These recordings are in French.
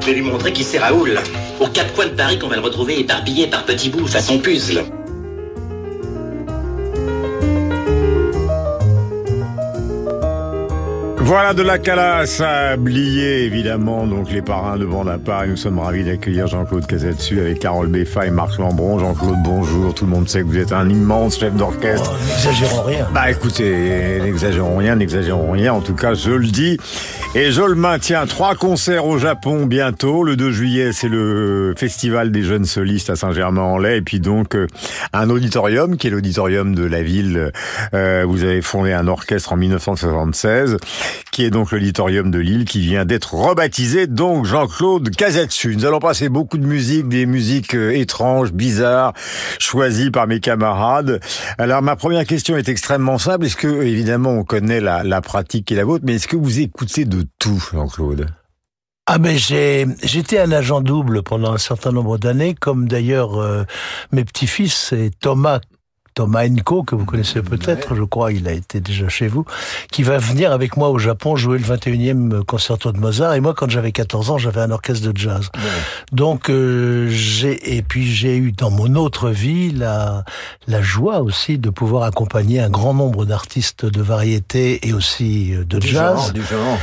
Je vais lui montrer qui c'est Raoul. Aux quatre coins de Paris qu'on va le retrouver éparpillé par petits bouts façon puzzle. Voilà de la calasse à oublier, évidemment, donc les parrains de Bande à part. Et nous sommes ravis d'accueillir Jean-Claude Casadesu avec Carole Beffa et Marc Lambron. Jean-Claude, bonjour. Tout le monde sait que vous êtes un immense chef d'orchestre. Oh, n'exagérons rien. Bah écoutez, n'exagérons rien, n'exagérons rien. En tout cas, je le dis. Et je le maintiens. Trois concerts au Japon bientôt. Le 2 juillet, c'est le festival des jeunes solistes à Saint-Germain-en-Laye. Et puis donc, euh, un auditorium qui est l'auditorium de la ville. Euh, vous avez fondé un orchestre en 1976 qui est donc l'auditorium de Lille, qui vient d'être rebaptisé donc Jean-Claude Casetsu. Nous allons passer beaucoup de musique, des musiques euh, étranges, bizarres, choisies par mes camarades. Alors ma première question est extrêmement simple. Est-ce que, évidemment, on connaît la, pratique est la vôtre, mais est-ce que vous écoutez de tout, Jean-Claude? Ah mais j'ai j'étais un agent double pendant un certain nombre d'années, comme d'ailleurs euh, mes petits-fils et Thomas Thomas Enko, que vous connaissez peut-être, je crois, il a été déjà chez vous, qui va venir avec moi au Japon jouer le 21e concerto de Mozart. Et moi, quand j'avais 14 ans, j'avais un orchestre de jazz. Donc, euh, j'ai et puis j'ai eu dans mon autre vie la la joie aussi de pouvoir accompagner un grand nombre d'artistes de variété et aussi euh, de du jazz. Genre, du genre.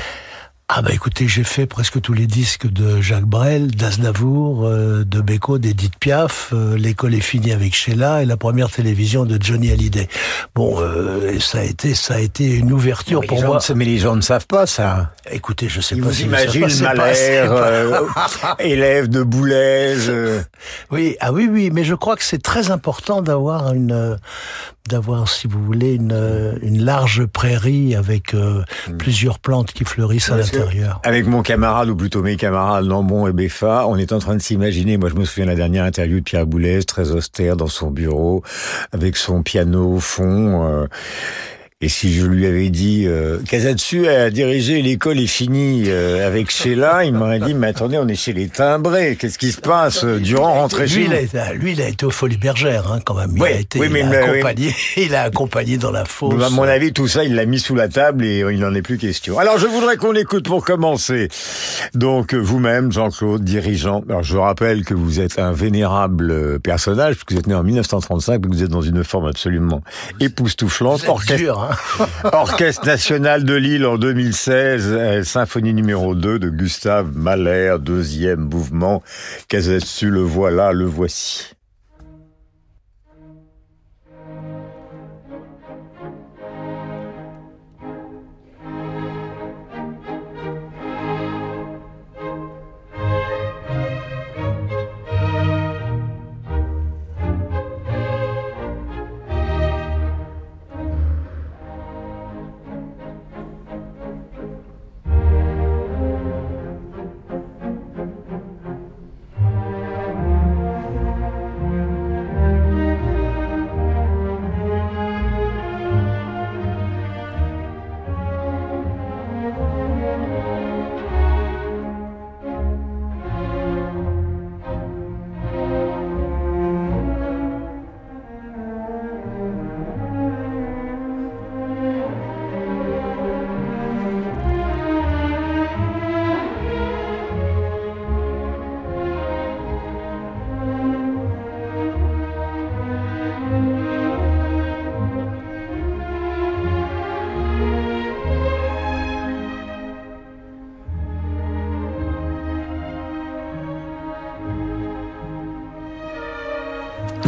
Ah bah écoutez, j'ai fait presque tous les disques de Jacques Brel, d'Aznavour, euh, de Beko, d'Edith Piaf. euh, L'école est finie avec Sheila et la première télévision de Johnny Hallyday. Bon, euh, ça a été, ça a été une ouverture Mais pour gens moi. mais les gens ne savent pas ça. Écoutez, je sais Ils pas vous si pas- Malher, euh, élève de Boulez. Oui, ah oui, oui, mais je crois que c'est très important d'avoir une, d'avoir, si vous voulez, une, euh, une large prairie avec euh, plusieurs plantes qui fleurissent à Hmm. Parce l'intérieur. Avec mon camarade, ou plutôt mes camarades Lambon et Beffa, on est en train de s'imaginer, moi je me souviens de la dernière interview de Pierre Boulez, très austère dans son bureau, avec son piano au fond. euh, et si je lui avais dit, euh, Casatsu a dirigé l'école est finie euh, avec Sheila, il m'aurait dit, mais attendez, on est chez les timbrés, qu'est-ce qui se passe Durand rentré chez Lui, il a, été- lui, il a été aux Folies Bergères, hein, quand même. Il Oui, a été, oui, mais- il, a oui. accompagné, il a accompagné dans la fosse. À mon avis, tout ça, il l'a mis sous la table et euh, il n'en est plus question. Alors, je voudrais qu'on écoute pour commencer. Donc, euh, vous-même, Jean-Claude, dirigeant. Alors, je rappelle que vous êtes un vénérable euh, personnage, puisque vous êtes né en 1935, que vous êtes dans une forme absolument époustouflante. Vous êtes Orchestre, dur, hein. Orchestre national de Lille en 2016, euh, symphonie numéro 2 de Gustave Mahler, deuxième mouvement. Casatsu, le voilà, le voici.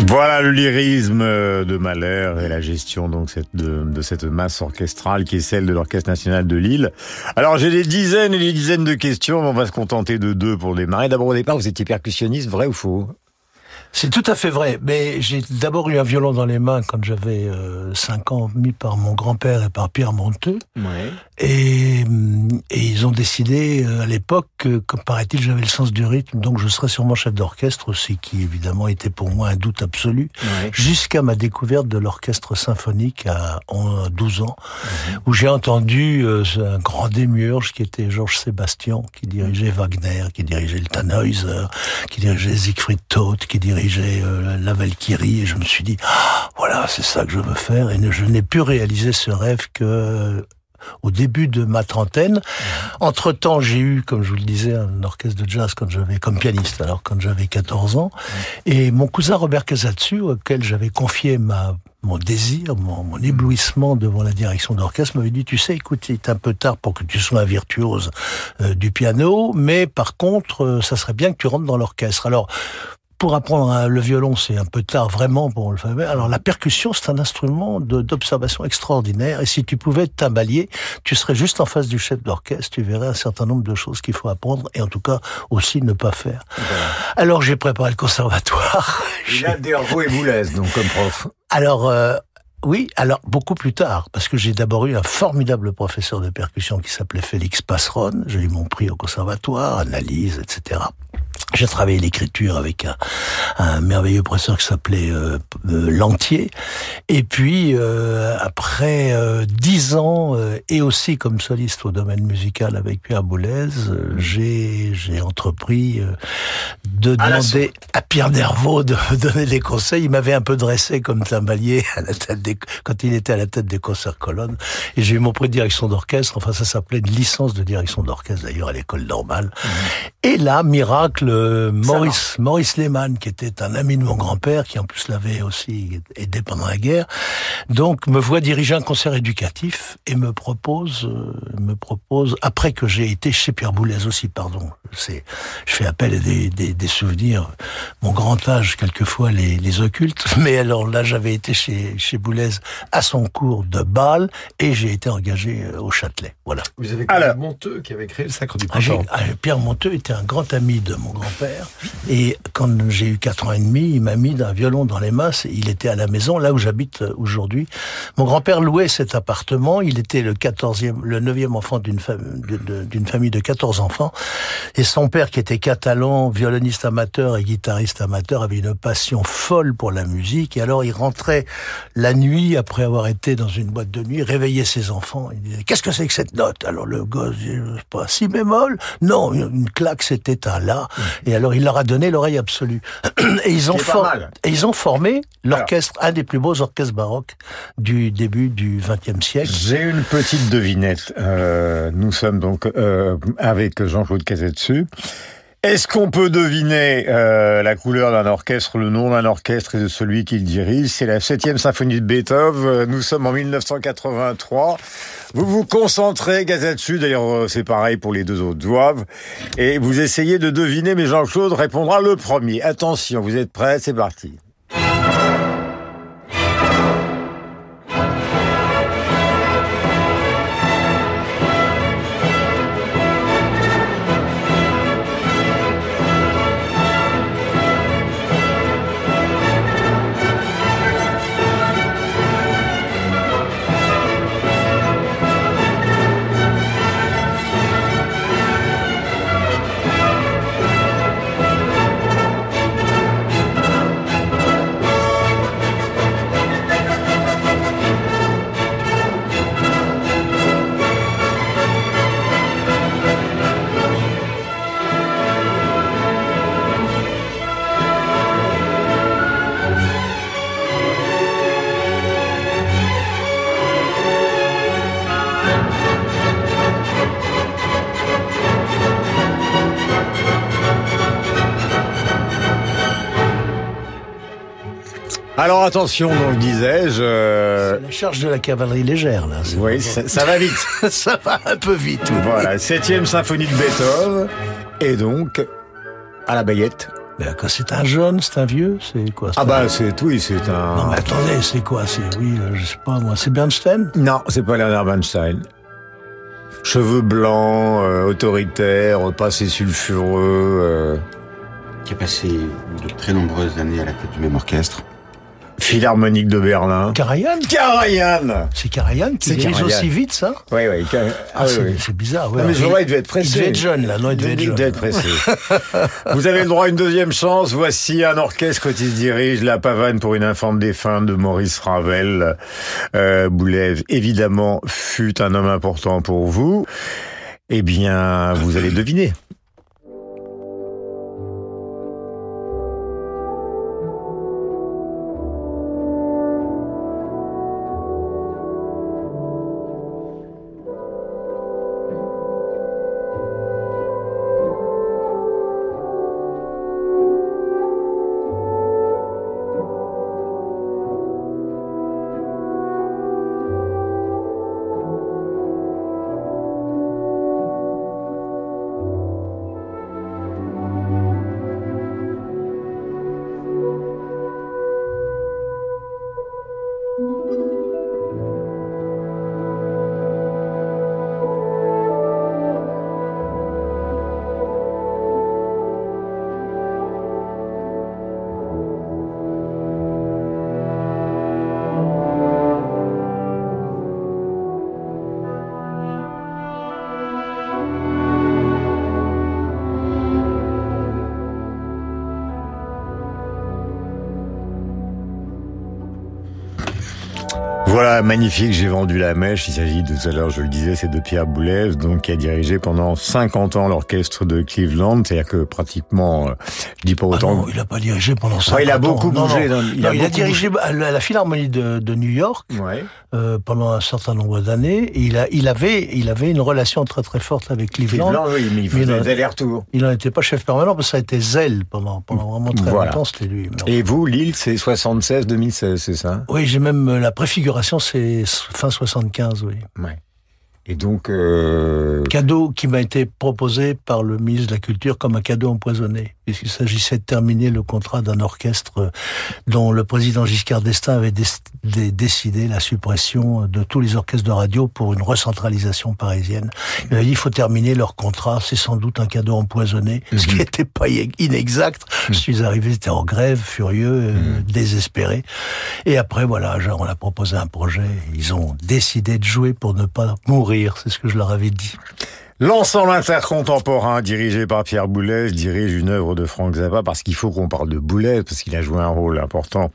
Voilà le lyrisme euh, de Mahler et la gestion donc de, de cette masse orchestrale qui est celle de l'Orchestre national de Lille. Alors j'ai des dizaines et des dizaines de questions, mais on va se contenter de deux pour démarrer. D'abord au départ, vous étiez percussionniste, vrai ou faux? C'est tout à fait vrai, mais j'ai d'abord eu un violon dans les mains quand j'avais 5 ans, mis par mon grand-père et par Pierre Monteux. Ouais. Et, et ils ont décidé à l'époque que, comme paraît-il, j'avais le sens du rythme, donc je serais sûrement chef d'orchestre, ce qui évidemment était pour moi un doute absolu, Ouais. jusqu'à ma découverte de l'orchestre symphonique à 12 ans, où j'ai entendu euh, un grand démiurge qui était Georges Sébastien, qui dirigeait Wagner, qui dirigeait le Tannhäuser, qui dirigeait Siegfried Todt, qui dirigeait euh, la Valkyrie, et je me suis dit, Ah, voilà, c'est ça que je veux faire, et je n'ai pu réaliser ce rêve que euh, au début de ma trentaine. Entre temps, j'ai eu, comme je vous le disais, un orchestre de jazz quand j'avais, comme pianiste, alors quand j'avais 14 ans. Et mon cousin Robert Casatsu, auquel j'avais confié ma, mon désir, mon, mon éblouissement devant la direction d'orchestre, m'avait dit, tu sais, écoute, il est un peu tard pour que tu sois un virtuose euh, du piano, mais par contre, euh, ça serait bien que tu rentres dans l'orchestre. Alors, pour apprendre hein, le violon, c'est un peu tard vraiment pour le faire. Alors la percussion, c'est un instrument d'observation extraordinaire. Et si tu pouvais être timbalier, tu serais juste en face du chef d'orchestre. Tu verrais un certain nombre de choses qu'il faut apprendre et en tout cas aussi ne pas faire. Alors j'ai préparé le conservatoire. Il a Dervaux et Boulez, donc comme prof. Alors euh, oui, alors beaucoup plus tard, parce que j'ai d'abord eu un formidable professeur de percussion qui s'appelait Félix Passeron. J'ai eu mon prix au conservatoire, analyse, etc. J'ai travaillé l'écriture avec un, un merveilleux professeur qui s'appelait euh, euh, Lantier. Et puis euh, après dix ans et aussi comme soliste au domaine musical avec Pierre Boulez, j'ai entrepris de À demander à Pierre Nervaux de me donner des conseils. Il m'avait un peu dressé comme timbalier à la tête des, quand il était à la tête des concerts colonnes. Et j'ai eu mon prix de direction d'orchestre. Enfin, ça s'appelait une licence de direction d'orchestre d'ailleurs à l'école normale. Et là, miracle, euh, Maurice, Maurice Lehmann, qui était un ami de mon grand-père, qui en plus l'avait aussi aidé pendant la guerre, donc me voit diriger un concert éducatif et me propose, euh, me propose, après que j'ai été chez Pierre Boulez aussi, pardon, c'est, je fais appel à des, des, des souvenirs, mon grand âge quelquefois les, les occulte, mais alors là j'avais été chez, chez Boulez à son cours de Bâle et j'ai été engagé euh, au Châtelet, voilà. Vous avez Alors. Monteux qui avait créé le Sacre du Ah, Printemps. ah, Pierre Monteux était un grand ami de mon grand-père. Et quand j'ai eu quatre ans et demi, il m'a mis d'un violon dans les mains. C'est- Il était à la maison, là où j'habite euh, aujourd'hui. Mon grand-père louait cet appartement. Il était le quatorzième, le neuvième enfant d'une famille de 14 enfants. Et son père, qui était catalan, violoniste amateur et guitariste amateur, avait une passion folle pour la musique. Et alors, il rentrait la nuit, après avoir été dans une boîte de nuit, réveillait ses enfants. Il disait, qu'est-ce que c'est que cette note? Alors le gosse, je sais pas, si bémol Non, une claque, c'était un la. Et alors, il leur a donné l'oreille absolue. Et ils ont, et ils ont formé l'orchestre, un des plus beaux orchestres baroques du début du XXe siècle. J'ai une petite devinette. Euh, nous sommes donc euh, avec Jean-Claude Est-ce qu'on peut deviner euh, la couleur d'un orchestre, le nom d'un orchestre et de celui qui le dirige? C'est la septième symphonie de Beethoven. Nous sommes en 1983. Vous vous concentrez, Gazetsu, d'ailleurs euh, c'est pareil pour les deux autres doivent, et vous essayez de deviner, mais Jean-Claude répondra le premier. Attention, vous êtes prêts C'est parti. Attention, donc disais-je... euh, C'est la charge de la cavalerie légère, là. Oui, ça, ça va vite. ça va un peu vite. oui. Voilà, septième symphonie de Beethoven. Et donc, à la baguette. Ben, quand c'est un jeune, c'est un vieux, c'est quoi Ah un- bah c'est oui, c'est un... Non mais attendez, c'est quoi C'est oui, euh, je sais pas moi, c'est Bernstein? Non, c'est pas Leonard Bernstein. Cheveux blancs, euh, autoritaire, passé sulfureux. euh, qui a passé de très nombreuses années à la tête du même orchestre. Philharmonique de Berlin. Karajan Karajan C'est Karajan qui dirige aussi vite, ça Oui, oui. Car- Ah, ah, oui, c'est oui. bizarre. ouais. Non, mais ce Il- il devait être pressé. Il devait être jeune, là. Non, il devait être jeune. devait être pressé. Vous avez le droit à une deuxième chance. Voici un orchestre qui se dirige La pavane pour une infante défunte de Maurice Ravel. Euh, Boulez, évidemment, fut un homme important pour vous. Eh bien, vous allez deviner. Voilà, magnifique, j'ai vendu la mèche. Il s'agit de tout à l'heure, je le disais, c'est de Pierre Boulez, donc qui a dirigé pendant 50 ans l'orchestre de Cleveland. C'est-à-dire que pratiquement, euh, je dis pas Ah autant. non, il a pas dirigé pendant ça. Ouais, il a beaucoup bougé, Non, non, non. il a il a beaucoup dirigé la, à la Philharmonie de, de New York Ouais. euh, pendant un certain nombre d'années. Il, a, il, avait, il avait une relation très très forte avec Cleveland. Cleveland, oui, mais il faisait des allers-retours. Il n'en était pas chef permanent parce que ça a été Zell pendant, pendant vraiment très Voilà. longtemps, c'était lui. Et vous, Lille, c'est 76-2016, c'est ça? Oui, j'ai même euh, la préfiguration, c'est fin 75, oui. Ouais. Et donc, euh, Cadeau qui m'a été proposé par le ministre de la Culture comme un cadeau empoisonné, puisqu'il s'agissait de terminer le contrat d'un orchestre dont le président Giscard d'Estaing avait dé- dé- décidé la suppression de tous les orchestres de radio pour une recentralisation parisienne. Il a dit il faut terminer leur contrat, c'est sans doute un cadeau empoisonné, ce qui n'était pas i- inexact. Je suis arrivé, j'étais en grève, furieux, euh, désespéré. Et après, voilà, genre, on a proposé un projet. Ils ont décidé de jouer pour ne pas mourir. C'est ce que je leur avais dit. L'ensemble intercontemporain dirigé par Pierre Boulez dirige une œuvre de Frank Zappa parce qu'il faut qu'on parle de Boulez parce qu'il a joué un rôle important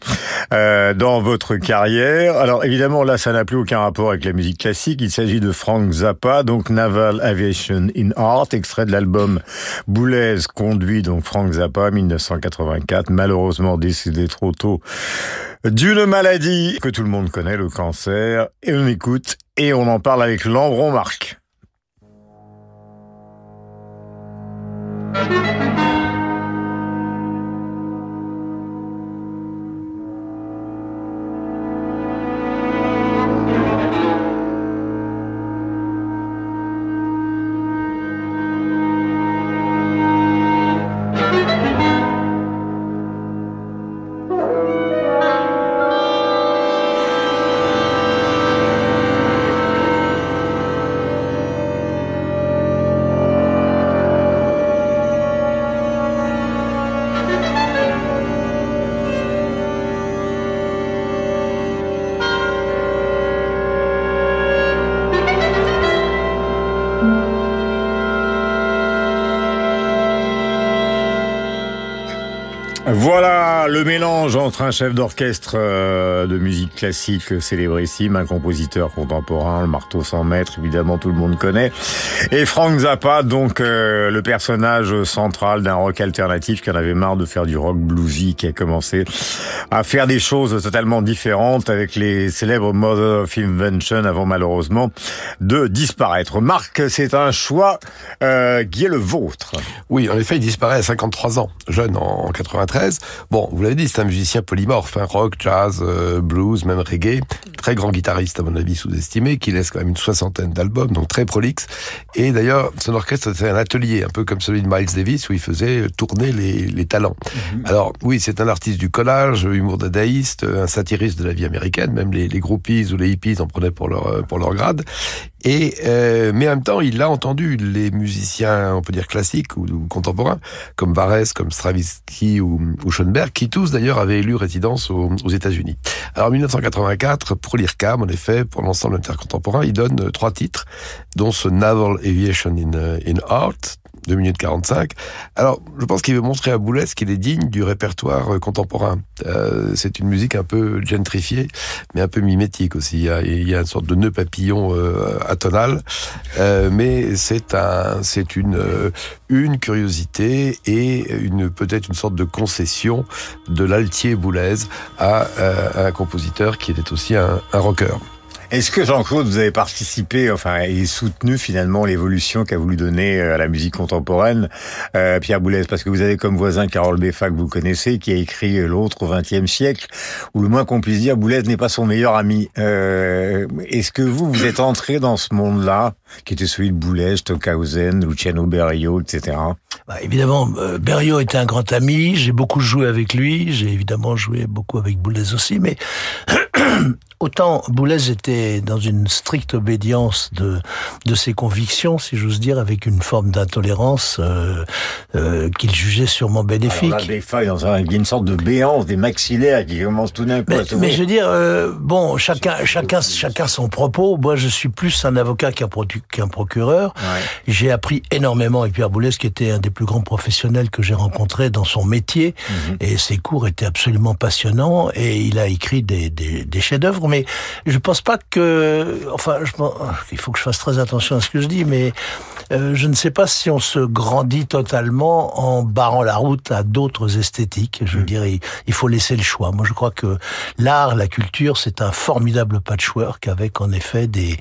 euh, dans votre carrière. Alors évidemment là ça n'a plus aucun rapport avec la musique classique. Il s'agit de Frank Zappa donc Naval Aviation in Art extrait de l'album Boulez conduit donc Frank Zappa 1984 malheureusement décédé trop tôt d'une maladie que tout le monde connaît le cancer et on écoute et on en parle avec Lambron Marc. Thank you. Voilà le mélange entre un chef d'orchestre euh, de musique classique célébrissime, un compositeur contemporain, le marteau sans maître, évidemment tout le monde connaît, et Frank Zappa, donc euh, le personnage central d'un rock alternatif qui en avait marre de faire du rock bluesy, qui a commencé à faire des choses totalement différentes avec les célèbres Mother of Invention avant malheureusement de disparaître. Marc, c'est un choix euh, qui est le vôtre? Oui, en effet, il disparaît à 53 ans, jeune en 93. Bon, vous l'avez dit, c'est un musicien polymorphe, hein, rock, jazz, euh, blues, même reggae. Très grand guitariste, à mon avis, sous-estimé, qui laisse quand même une soixantaine d'albums, donc très prolixe. Et d'ailleurs, son orchestre, c'était un atelier, un peu comme celui de Miles Davis, où il faisait tourner les, les talents. Alors, oui, c'est un artiste du collage, humour dadaïste, un satiriste de la vie américaine, même les, les groupies ou les hippies en prenaient pour leur, euh, pour leur grade. Et euh, mais en même temps, il a entendu les musiciens, on peut dire classiques ou, contemporains, comme Varese, comme Stravinsky ou, ou Schoenberg, qui tous d'ailleurs avaient élu résidence aux, États-Unis. Alors en 1984, pour l'IRCAM, en effet, pour l'ensemble intercontemporain, il donne trois titres, dont ce Naval Aviation in, in Art, 2 minutes 45. Alors, je pense qu'il veut montrer à Boulez qu'il est digne du répertoire euh, contemporain. Euh, c'est une musique un peu gentrifiée, mais un peu mimétique aussi. Il y a, une sorte de nœud papillon euh, atonal, mais c'est un, c'est une, une curiosité et une peut-être une sorte de concession de l'altier Boulez à, à un compositeur qui était aussi un, un rocker. Est-ce que Jean-Claude, vous avez participé, enfin, et soutenu finalement l'évolution qu'a voulu donner euh, à la musique contemporaine euh, Pierre Boulez? Parce que vous avez comme voisin Carole Beffa que vous connaissez, qui a écrit euh, L'autre au XXe siècle, où le moins qu'on puisse dire, Boulez n'est pas son meilleur ami. Euh, Est-ce que vous, vous êtes entré dans ce monde-là, qui était celui de Boulez, Stockhausen, Luciano Berio, etc. Bah, évidemment, euh, Berio était un grand ami, j'ai beaucoup joué avec lui, j'ai évidemment joué beaucoup avec Boulez aussi, mais autant Boulez était dans une stricte obédience de, de ses convictions, si j'ose dire, avec une forme d'intolérance euh, euh, qu'il jugeait sûrement bénéfique. Alors là, un, il y a une sorte de béance des maxillaires qui commence tout d'un coup Mais, à mais je veux dire, euh, bon, chacun, chacun, chacun son propos. Moi, je suis plus un avocat qu'un produ- qu'un procureur. Ouais. J'ai appris énormément avec Pierre Boulez, qui était un des plus grands professionnels que j'ai rencontré dans son métier. Mhm. Et ses cours étaient absolument passionnants. Et il a écrit des, des, des chefs-d'œuvre. Mais je pense pas que, enfin, je, pense- il faut que je fasse très attention à ce que je dis, mais euh, je ne sais pas si on se grandit totalement en barrant la route à d'autres esthétiques. Je veux dire, il, faut laisser le choix. Moi, je crois que l'art, la culture, c'est un formidable patchwork avec, en effet, des,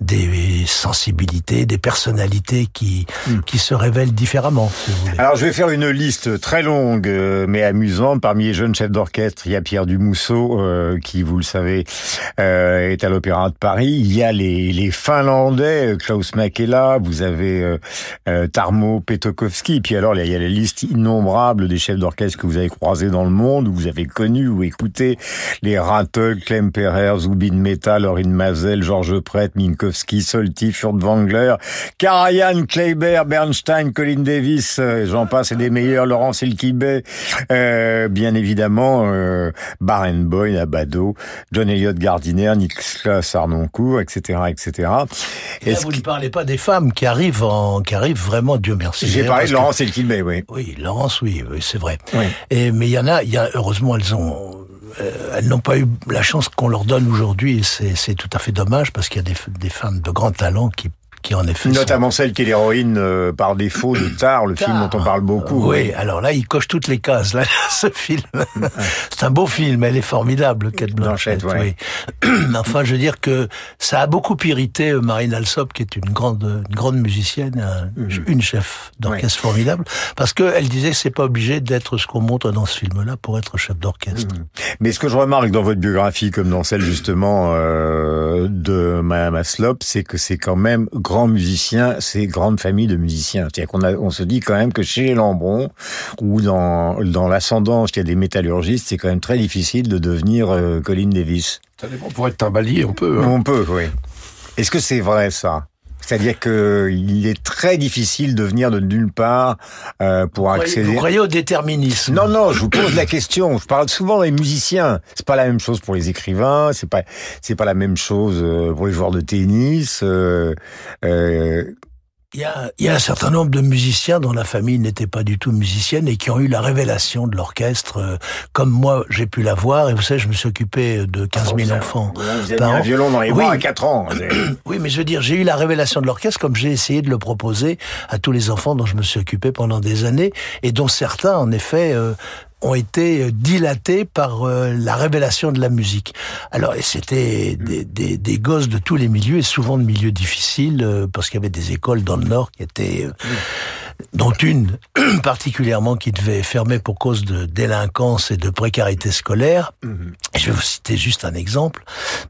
des sensibilités, des personnalités qui, qui se révèlent différemment, si vous voulez. Alors je vais faire une liste très longue euh, mais amusante. Parmi les jeunes chefs d'orchestre, il y a Pierre Dumousseau euh, qui, vous le savez, euh, est à l'Opéra de Paris. Il y a les, les Finlandais, euh, Klaus Makela, vous avez euh, euh, Tarmo Petokowski. Puis alors il y a les listes innombrables des chefs d'orchestre que vous avez croisés dans le monde, ou vous avez connus ou écoutés. Les Rattle, Clem Perer, Zubin Mehta, Lorin Mazel, Georges Prêtre, Minkowski, Solti, Furtwängler, Karajan, Kleiber, Bernstein, Colin Davis, euh, j'en passe et des meilleurs, Laurent Silkibay, euh, bien évidemment, euh, Barenboim, Abado, John Elliott Gardiner, Nicolas Arnoncourt, etc., etc. Et là, vous ne parlez pas des femmes qui arrivent en, qui arrivent vraiment, Dieu merci. J'ai parlé de que- Laurent Silkibay, oui. Oui, Laurence, oui, oui, c'est vrai. Oui. Et mais il y en a, y a heureusement elles ont, euh, elles n'ont pas eu la chance qu'on leur donne aujourd'hui. et C'est c'est tout à fait dommage parce qu'il y a des, des femmes de grand talent qui qui en effet sont- Notamment celle qui est l'héroïne euh, par défaut de Tar, le film dont on parle beaucoup. Oui, alors là, il coche toutes les cases. Là, ce film, c'est un beau film. Elle est formidable, Kate Blanchett. Blanchett, oui. Enfin, je veux dire que ça a beaucoup irrité euh, Marine Alsop, qui est une grande, une grande musicienne, un- Mhm. une chef d'orchestre formidable, parce que elle disait que c'est pas obligé d'être ce qu'on montre dans ce film-là pour être chef d'orchestre. Mais ce que je remarque dans votre biographie, comme dans celle justement euh, de Madame Aslop, c'est que c'est quand même grand musicien, c'est grande famille de musiciens. C'est-à-dire qu'on a, on se dit quand même que chez les Lambron ou dans dans l'ascendance, il y a des métallurgistes, c'est quand même très difficile de devenir euh, Colin Davis. Ça dépend. Pour être timbalier, on peut. hein. On peut, oui. Est-ce que c'est vrai ça? C'est-à-dire que il est très difficile de venir de nulle part euh, pour accéder. Vous croyez au déterminisme Non, non, je vous pose la question. Je parle souvent des musiciens. C'est pas la même chose pour les écrivains. C'est pas, c'est pas la même chose euh, pour les joueurs de tennis. Euh, euh, Il y, a, il y a un certain nombre de musiciens dont la famille n'était pas du tout musicienne et qui ont eu la révélation de l'orchestre, euh, comme moi j'ai pu la voir. Et vous savez, je me suis occupé de 15 000 enfants. Vous avez mis un violon dans les Oui. à 4 ans. Oui, mais je veux dire, j'ai eu la révélation de l'orchestre comme j'ai essayé de le proposer à tous les enfants dont je me suis occupé pendant des années et dont certains, en effet, euh, ont été dilatés par euh, la révélation de la musique. Alors, et c'était des, des, des gosses de tous les milieux et souvent de milieux difficiles euh, parce qu'il y avait des écoles dans le Nord qui étaient euh, dont une particulièrement qui devait fermer pour cause de délinquance et de précarité scolaire. Je vais vous citer juste un exemple.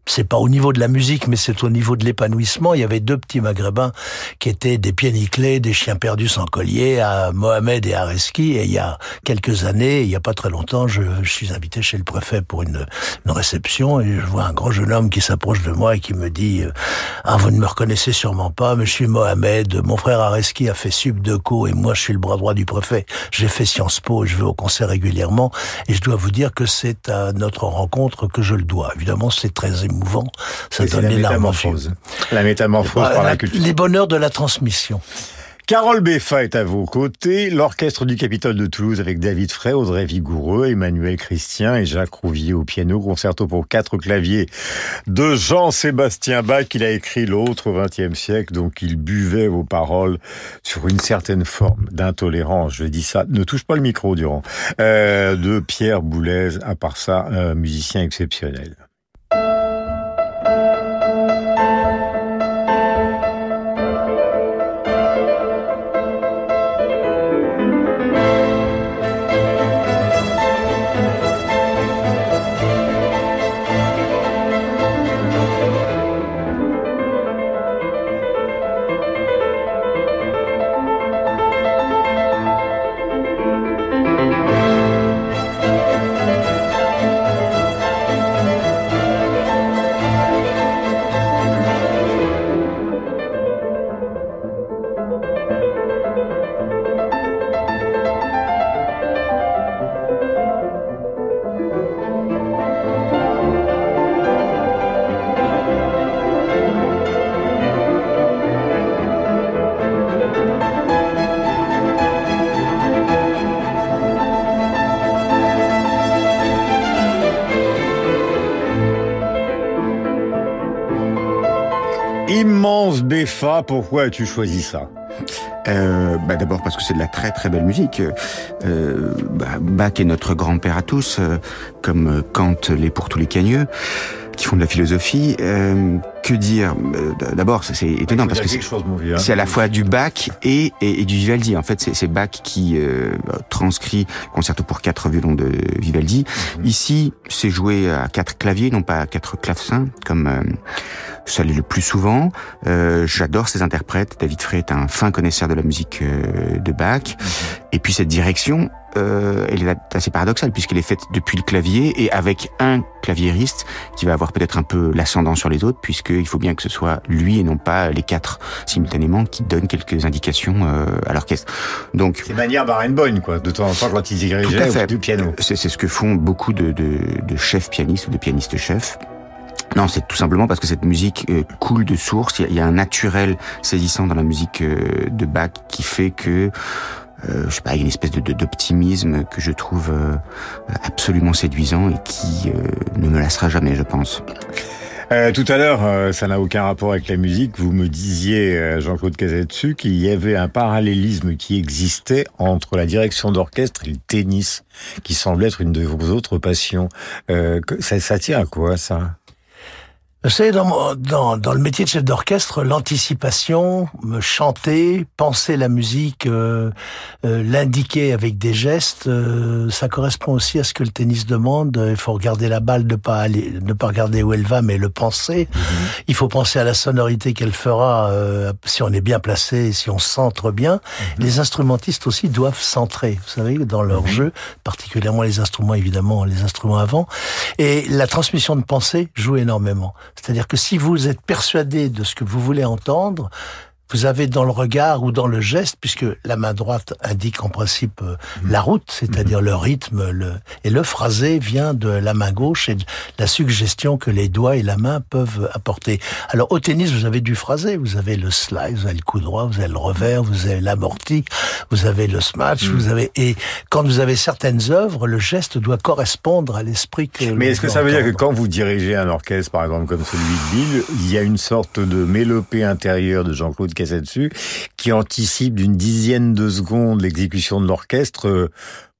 C'est pas au niveau de la musique, mais c'est au niveau de l'épanouissement. Il y avait deux petits maghrébins qui étaient des pieds nickelés, des chiens perdus sans collier, à Mohamed et Areski. Et il y a quelques années, il y a pas très longtemps, je, je suis invité chez le préfet pour une, une, réception et je vois un grand jeune homme qui s'approche de moi et qui me dit euh, Ah, vous ne me reconnaissez sûrement pas, mais je suis Mohamed, mon frère Areski a fait sub de et moi je suis le bras droit du préfet. J'ai fait Sciences Po, je vais au concert régulièrement et je dois vous dire que c'est à notre rencontre que je le dois. Évidemment, c'est très émouvant. Ça Et donne la métamorphose. La métamorphose par la culture. Les bonheurs de la transmission. Carole Beffa est à vos côtés, l'orchestre du Capitole de Toulouse avec David Frey, Audrey Vigoureux, Emmanuel Christian et Jacques Rouvier au piano, concerto pour quatre claviers de Jean-Sébastien Bach, qu'il a écrit l'autre au XXe siècle, donc il buvait vos paroles sur une certaine forme d'intolérance, je dis ça, ne touche pas le micro, Durand, euh, de Pierre Boulez, à part ça, un musicien exceptionnel. Beffa, pourquoi as-tu choisi ça? Euh, bah D'abord parce que c'est de la très très belle musique. Euh, bah, Bach est notre grand-père à tous, euh, comme Kant l'est pour tous les cagneux qui font de la philosophie. Euh, que dire? D'abord, c'est- étonnant parce que c'est hein. c'est à la fois du Bach et, et, et du Vivaldi. En fait, c'est Bach qui transcrit le concerto pour quatre violons de Vivaldi. Ici, c'est joué à quatre claviers, non pas à quatre clavecins, comme ça l'est le plus souvent. Euh, J'adore ces interprètes. David Frey est un fin connaisseur de la musique euh, de Bach. Et puis cette direction, euh, elle est assez paradoxale puisqu'elle est faite depuis le clavier et avec un claviériste qui va avoir peut-être un peu l'ascendant sur les autres puisqu'il faut bien que ce soit lui et non pas les quatre simultanément qui donnent quelques indications euh, à l'orchestre. Donc C'est manière Barenboim, quoi, de temps en temps quand il tout à dirigeait fait. du piano. C'est c'est ce que font beaucoup de, de, de chefs pianistes ou de pianistes chefs. Non, c'est tout simplement parce que cette musique euh, coule de source. Il y, y a un naturel saisissant dans la musique euh, de Bach qui fait que, euh, je sais pas, il y a une espèce de d'optimisme que je trouve euh, absolument séduisant et qui euh, ne me lassera jamais, je pense. Euh, tout à l'heure, euh, ça n'a aucun rapport avec la musique. Vous me disiez, euh, Jean-Claude Casetsu, qu'il y avait un parallélisme qui existait entre la direction d'orchestre et le tennis, qui semble être une de vos autres passions. Euh, ça, ça tient à quoi, ça? Vous savez, dans, dans, dans le métier de chef d'orchestre, l'anticipation, me chanter, penser la musique, euh, euh, l'indiquer avec des gestes, euh, ça correspond aussi à ce que le tennis demande. Il faut regarder la balle, ne pas aller, ne pas regarder où elle va, mais le penser. Il faut penser à la sonorité qu'elle fera euh, si on est bien placé, si on centre bien. Les instrumentistes aussi doivent centrer, vous savez, dans leur jeu, particulièrement les instruments, évidemment, les instruments avant. Et la transmission de pensée joue énormément. C'est-à-dire que si vous êtes persuadé de ce que vous voulez entendre, vous avez dans le regard ou dans le geste, puisque la main droite indique en principe euh, la route, c'est-à-dire le rythme, le, et le phrasé vient de la main gauche et de la suggestion que les doigts et la main peuvent apporter. Alors au tennis, vous avez du phrasé, vous avez le slide, vous avez le coup droit, vous avez le revers, vous avez l'amorti, vous avez le smash, vous avez et quand vous avez certaines œuvres, le geste doit correspondre à l'esprit que. Mais est-ce que ça veut dire que quand vous dirigez un orchestre, par exemple, comme celui de Lille, il y a une sorte de mélopée intérieure de Jean-Claude Casetsu qui anticipe d'une dizaine de secondes l'exécution de l'orchestre euh,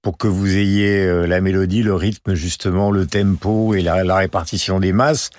pour que vous ayez euh, la mélodie, le rythme, justement, le tempo et la, la répartition des masses,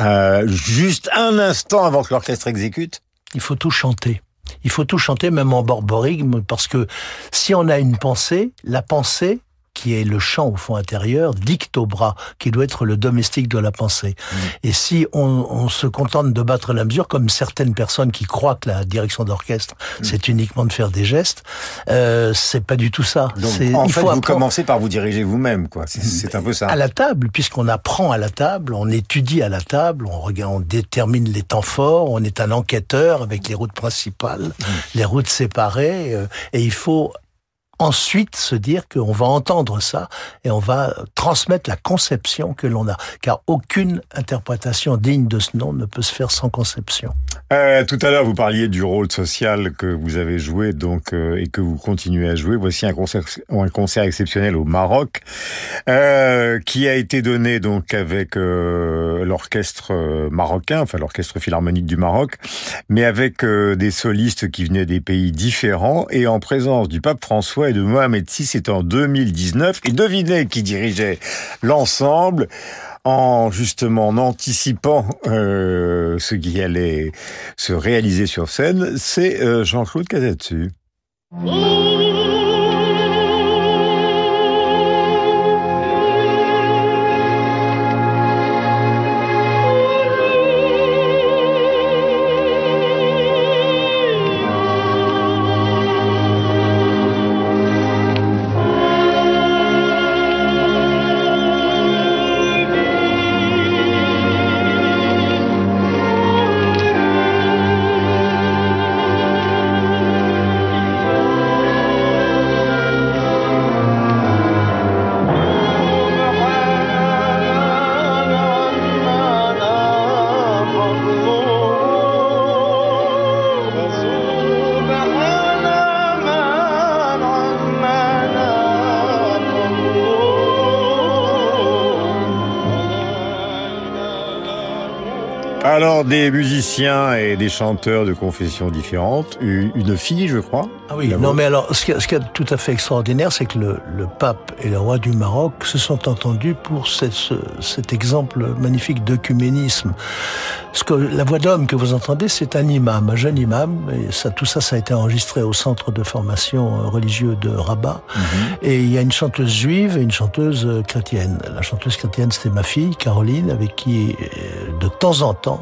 euh, juste un instant avant que l'orchestre exécute Il faut tout chanter. Il faut tout chanter, même en borborigme, parce que si on a une pensée, la pensée qui est le chant au fond intérieur, dicte au bras, qui doit être le domestique de la pensée. Mmh. Et si on, on, se contente de battre la mesure, comme certaines personnes qui croient que la direction d'orchestre, mmh. c'est uniquement de faire des gestes, euh, c'est pas du tout ça. Donc, en il fait, faut vous commencez par vous diriger vous-même, quoi. C'est un peu ça. À la table, puisqu'on apprend à la table, on étudie à la table, on regarde, on détermine les temps forts, on est un enquêteur avec les routes principales, mmh. les routes séparées, euh, et il faut ensuite se dire qu'on va entendre ça et on va transmettre la conception que l'on a. Car aucune interprétation digne de ce nom ne peut se faire sans conception. Euh, tout à l'heure, vous parliez du rôle social que vous avez joué donc euh, et que vous continuez à jouer. Voici un concert, un concert exceptionnel au Maroc euh, qui a été donné donc avec euh, l'orchestre euh, marocain, enfin l'orchestre philharmonique du Maroc, mais avec des solistes qui venaient des pays différents et en présence du pape François de Mohamed VI, c'était en 2019. Et devinez qui dirigeait l'ensemble en justement en anticipant euh, ce qui allait se réaliser sur scène, c'est euh, Jean-Claude Casadesus. Alors, des musiciens et des chanteurs de confessions différentes, une fille, je crois. Ah oui, non, mais alors, ce qui, est tout à fait extraordinaire, c'est que le, le, pape et le roi du Maroc se sont entendus pour cette, ce, cet exemple magnifique d'œcuménisme. Ce que, la voix d'homme que vous entendez, c'est un imam, un jeune imam, et ça, tout ça, ça a été enregistré au centre de formation religieux de Rabat. Mm -hmm. Et il y a une chanteuse juive et une chanteuse chrétienne. La chanteuse chrétienne, c'était ma fille, Caroline, avec qui, de temps en temps,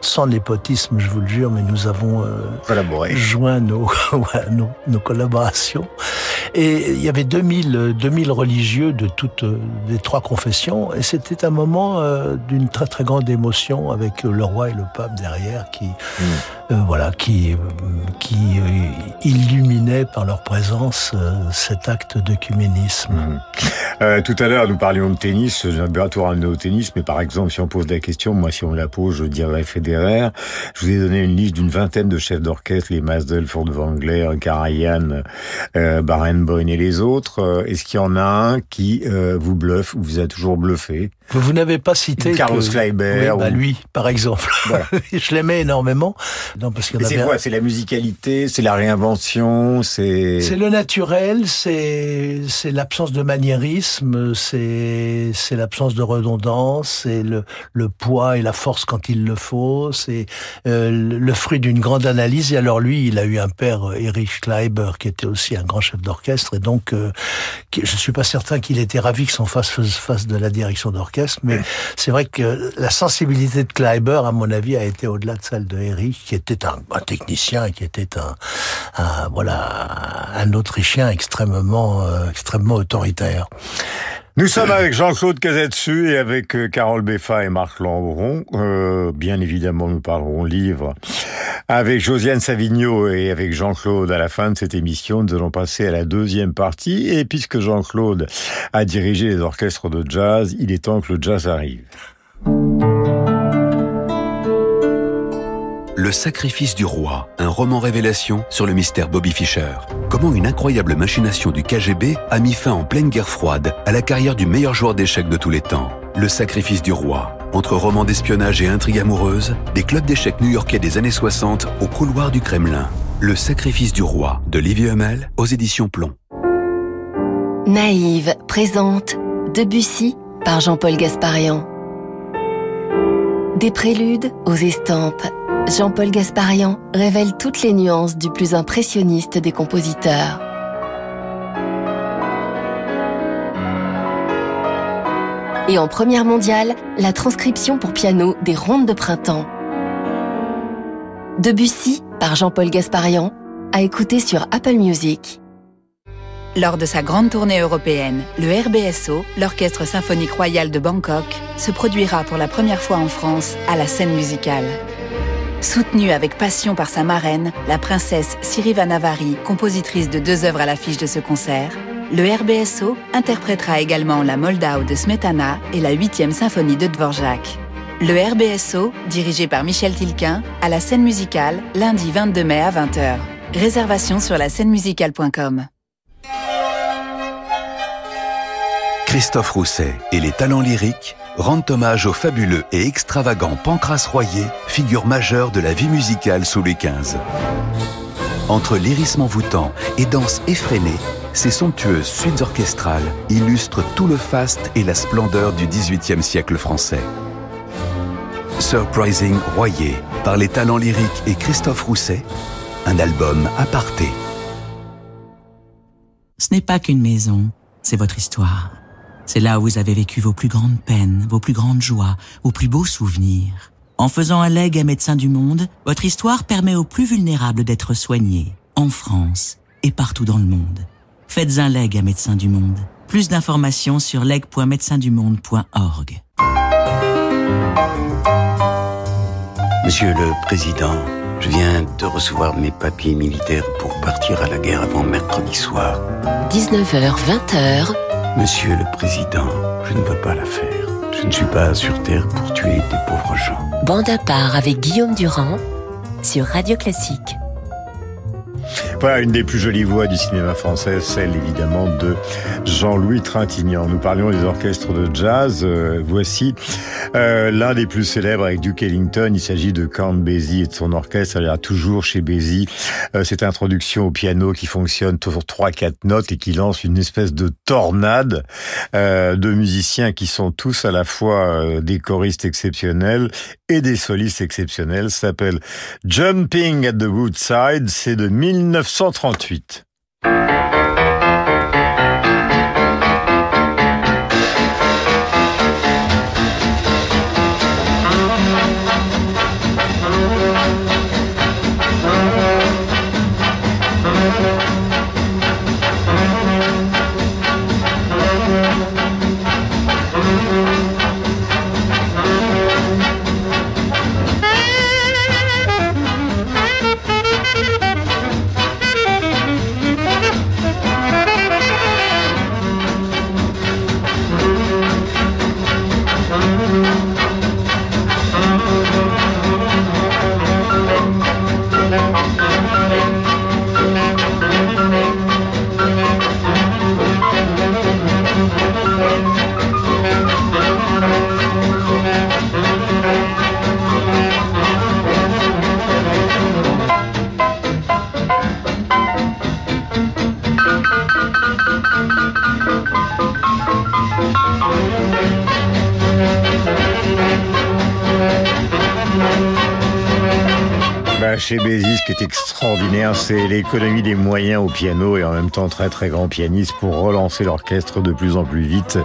sans népotisme, je vous le jure, mais nous avons euh, collaboré, joint nos, nos, nos, collaborations. Et il y avait 2000, 2000 religieux de toutes les trois confessions, et c'était un moment euh, d'une très très grande émotion avec le roi et le pape derrière qui, mm. euh, voilà, qui, qui illuminaient par leur présence cet acte d'œcuménisme. Mm. tout à l'heure, nous parlions de tennis, j'ai bientôt ramené au tennis, mais par exemple, si on pose la question, moi, si on la pose, je dirais Federer. Je vous ai donné une liste d'une vingtaine de chefs d'orchestre, les Masdel, Furtwängler, Karajan, euh, Barenboim et les autres. Euh, est-ce qu'il y en a un qui euh, vous bluffe ou vous a toujours bluffé? Vous n'avez pas cité Carlos que... Kleiber. Oui, bah, lui, par exemple. Voilà. je l'aimais énormément. Non, parce qu'il c'est quoi? C'est la musicalité, c'est la réinvention, c'est. C'est le naturel, c'est c'est l'absence de maniérisme, c'est c'est l'absence de redondance, c'est le le poids et la force quand il le faut. C'est euh, le fruit d'une grande analyse. Et alors lui, il a eu un père, Erich Kleiber, qui était aussi un grand chef d'orchestre. Et donc, euh, je suis pas certain qu'il était ravi que son face fasse de la direction d'orchestre. Mais c'est vrai que la sensibilité de Kleiber, à mon avis, a été au-delà de celle de Erich, qui était un, un technicien et qui était un, un, voilà un Autrichien extrêmement euh, extrêmement autoritaire. Nous sommes avec Jean-Claude Casetsu et avec euh, Carole Beffa et Marc Lambron. Euh, bien évidemment, nous parlerons livre avec Josiane Savigno et avec Jean-Claude à la fin de cette émission. Nous allons passer à la deuxième partie. Et puisque Jean-Claude a dirigé les orchestres de jazz, il est temps que le jazz arrive. Le sacrifice du roi, un roman révélation sur le mystère Bobby Fischer. Comment une incroyable machination du KGB a mis fin en pleine guerre froide à la carrière du meilleur joueur d'échecs de tous les temps. Le sacrifice du roi. Entre romans d'espionnage et intrigues amoureuses, des clubs d'échecs new-yorkais des années 60 au couloir du Kremlin. Le sacrifice du roi de Livie Hummel aux éditions Plomb. Naïve présente Debussy par Jean-Paul Gasparian. Des préludes aux estampes Jean-Paul Gasparian révèle toutes les nuances du plus impressionniste des compositeurs. Et en première mondiale, la transcription pour piano des rondes de printemps. Debussy, par Jean-Paul Gasparian, à écouter sur Apple Music. Lors de sa grande tournée européenne, le RBSO, l'Orchestre symphonique royal de Bangkok, se produira pour la première fois en France à la scène musicale. Soutenue avec passion par sa marraine, la princesse Siriva Navari, compositrice de deux œuvres à l'affiche de ce concert, le RBSO interprétera également la Moldau de Smetana et la 8e symphonie de Dvorak. Le RBSO, dirigé par Michel Tilquin, à la scène musicale, lundi 22 mai à 20h. Réservation sur la scène. Christophe Rousset et les talents lyriques rendent hommage au fabuleux et extravagant Pancras Royer, figure majeure de la vie musicale sous les XV. Entre lyrisme envoûtant et danse effrénée, ces somptueuses suites orchestrales illustrent tout le faste et la splendeur du XVIIIe siècle français. Surprising Royer par les talents lyriques et Christophe Rousset, un album aparté. Ce n'est pas qu'une maison, c'est votre histoire. C'est là où vous avez vécu vos plus grandes peines, vos plus grandes joies, vos plus beaux souvenirs. En faisant un leg à Médecins du Monde, votre histoire permet aux plus vulnérables d'être soignés, en France et partout dans le monde. Faites un leg à Médecins du Monde. Plus d'informations sur leg.médecindumonde.org. Monsieur le Président, je viens de recevoir mes papiers militaires pour partir à la guerre avant mercredi soir. 19h, 20h. Monsieur le Président, je ne veux pas la faire. Je ne suis pas sur Terre pour tuer des pauvres gens. Bande à part avec Guillaume Durand sur Radio Classique. Voilà une des plus jolies voix du cinéma français, celle évidemment de Jean-Louis Trintignant. Nous parlions des orchestres de jazz. Euh, voici euh, l'un des plus célèbres avec Duke Ellington. Il s'agit de Count Basie et de son orchestre. Il y a toujours chez Basie euh, cette introduction au piano qui fonctionne toujours trois quatre notes et qui lance une espèce de tornade euh, de musiciens qui sont tous à la fois euh, des choristes exceptionnels et des solistes exceptionnels. S'appelle Jumping at the Woodside. C'est de 1938. Chez Bézis, ce qui est extraordinaire, c'est l'économie des moyens au piano et en même temps très très grand pianiste pour relancer l'orchestre de plus en plus vite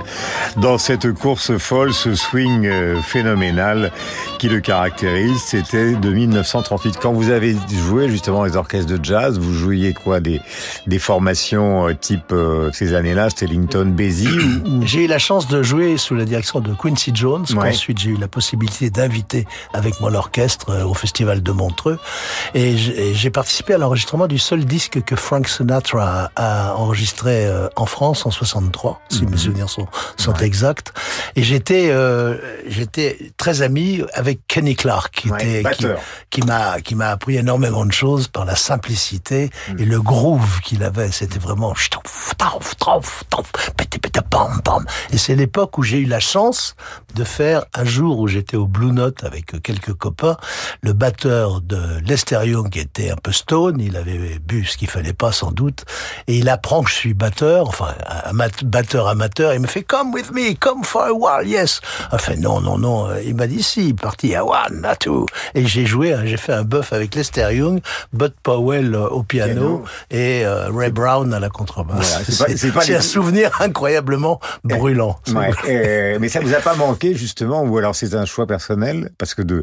dans cette course folle, ce swing euh, phénoménal qui le caractérise. C'était de 1938. Quand vous avez joué justement les orchestres de jazz, vous jouiez quoi des, des formations euh, type euh, ces années-là, c'était ou... J'ai eu la chance de jouer sous la direction de Quincy Jones. Ouais. Ensuite, j'ai eu la possibilité d'inviter avec mon orchestre euh, au festival de Montreux. Et j'ai participé à l'enregistrement du seul disque que Frank Sinatra a, enregistré en France en 63, si mes souvenirs sont, sont exacts. Et j'étais euh, j'étais très ami avec Kenny Clark, qui Ouais, était qui, batteur. qui m'a qui m'a appris énormément de choses par la simplicité et le groove qu'il avait. C'était vraiment pam, pam. Et c'est l'époque où j'ai eu la chance de faire un jour où j'étais au Blue Note avec quelques copains, le batteur de Lester Young qui était un peu stone, il avait bu ce qu'il fallait pas sans doute, et il apprend que je suis batteur, enfin batteur amateur, il me fait come with me, come for a while, yes. Enfin non, non, non, il m'a dit si, parti à one, à two. Et j'ai joué, hein, j'ai fait un buff avec Lester Young, Bud Powell euh, au piano, et euh, Ray Brown à la contrebasse. c'est un souvenir incroyablement brûlant. mais ça vous a pas manqué justement, ou alors c'est un choix personnel, parce que de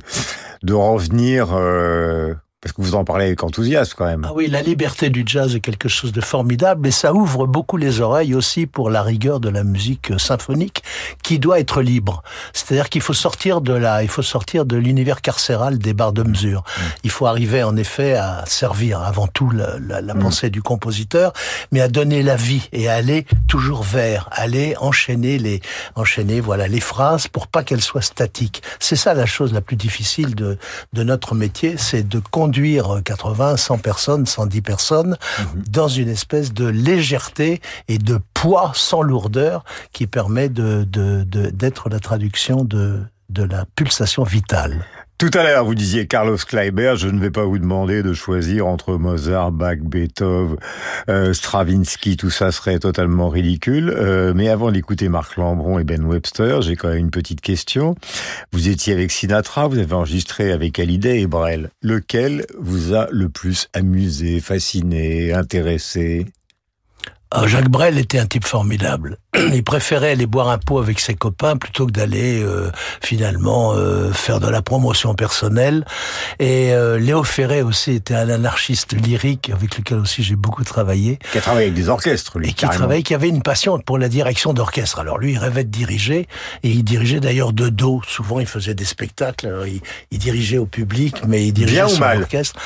de revenir euh, parce que vous en parlez avec enthousiasme quand même. Ah oui, la liberté du jazz est quelque chose de formidable et ça ouvre beaucoup les oreilles aussi pour la rigueur de la musique symphonique qui doit être libre. C'est-à-dire qu'il faut sortir de la, il faut sortir de l'univers carcéral des barres de mesure. Mm. Il faut arriver en effet à servir avant tout la, la, la mm. pensée du compositeur, mais à donner la vie et à aller toujours vers, aller enchaîner les, enchaîner voilà les phrases pour pas qu'elles soient statiques. C'est ça la chose la plus difficile de de notre métier, c'est de conduire 80, 100 personnes, 110 personnes mhm. dans une espèce de légèreté et de poids sans lourdeur qui permet de, d'être la traduction de, de la pulsation vitale. Tout à l'heure, vous disiez Carlos Kleiber, je ne vais pas vous demander de choisir entre Mozart, Bach, Beethoven, euh, Stravinsky, tout ça serait totalement ridicule. Euh, mais avant d'écouter Marc Lambron et Ben Webster, j'ai quand même une petite question. Vous étiez avec Sinatra, vous avez enregistré avec Hallyday et Brel. Lequel vous a le plus amusé, fasciné, intéressé? Ah, Jacques Brel était un type formidable. Il préférait aller boire un pot avec ses copains plutôt que d'aller euh, finalement euh, faire de la promotion personnelle. Et euh, Léo Ferré aussi était un anarchiste lyrique avec lequel aussi j'ai beaucoup travaillé. Qui a travaillé avec des orchestres, lui. Et qui travaillait, qui avait une passion pour la direction d'orchestre. Alors lui, il rêvait de diriger et il dirigeait d'ailleurs de dos. Souvent, il faisait des spectacles. il, il, dirigeait au public, mais il dirigeait son orchestre.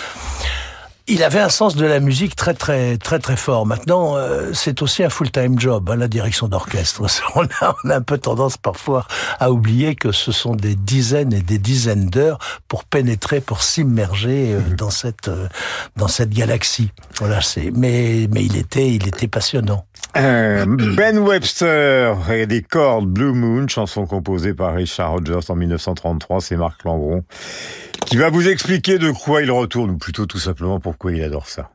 Il avait un sens de la musique très très très très fort. Maintenant, euh, c'est aussi un full-time job, hein, la direction d'orchestre. On a, on a, un peu tendance parfois à oublier que ce sont des dizaines et des dizaines d'heures pour pénétrer, pour s'immerger euh, mhm. dans cette euh, dans cette galaxie. Voilà, c'est. Mais mais il était il était passionnant. ben Webster et des cordes Blue Moon, chanson composée par Richard Rogers en 1933, c'est Marc Lambron qui va vous expliquer de quoi il retourne, ou plutôt tout simplement pourquoi il adore ça.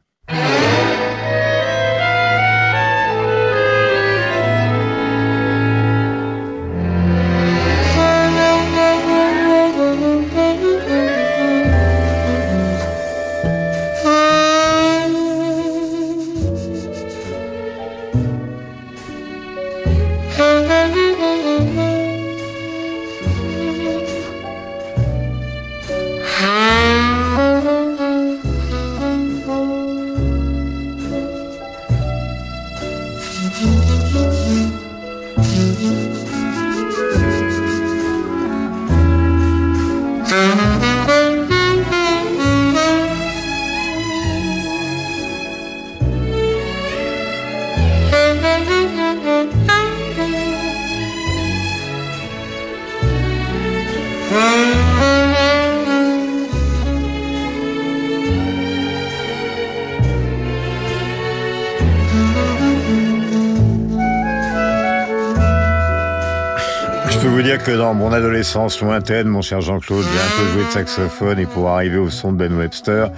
Que dans mon adolescence lointaine, mon cher Jean-Claude, j'ai un peu joué de saxophone et pour arriver au son de Ben Webster,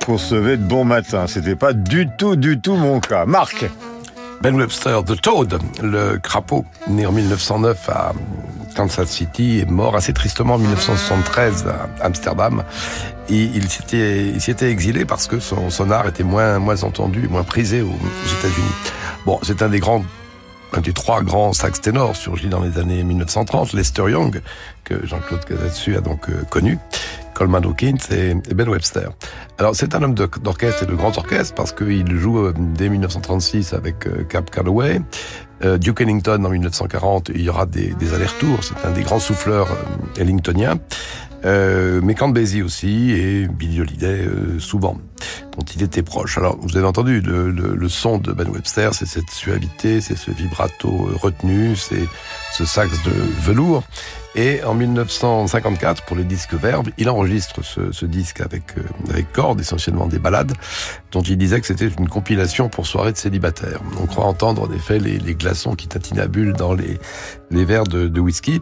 pour se lever de bon matin. C'était pas du tout, du tout mon cas. Marc Ben Webster, The Toad, le crapaud, né en 1909 à Kansas City, est mort assez tristement en 1973 à Amsterdam. Et il s'était, il s'était exilé parce que son, son art était moins, moins entendu, moins prisé aux, aux États-Unis. Bon, c'est un des grands un des trois grands sax ténors surgis dans les années 1930, Lester Young, que Jean-Claude Casadesus a donc euh, connu, Coleman Hawkins et, Ben Webster. Alors c'est un homme d'orchestre et de grands orchestres parce qu'il joue euh, dès 1936 avec euh, Cap Calloway. Duke Ellington en 1940, il y aura des, des allers-retours, c'est un des grands souffleurs ellingtoniens. Euh, mais Basie aussi, et Billy Holiday euh, souvent, dont il était proche. Alors, vous avez entendu, le, le, le son de Ben Webster, c'est cette suavité, c'est ce vibrato retenu, c'est ce sax de velours. Et en 1954, pour les disques Verve, il enregistre ce, ce disque avec, euh, avec cordes, essentiellement des ballades, dont il disait que c'était une compilation pour soirée de célibataires. On croit entendre en effet les, les glaçons qui tatinabulent dans les, les verres de, de whisky.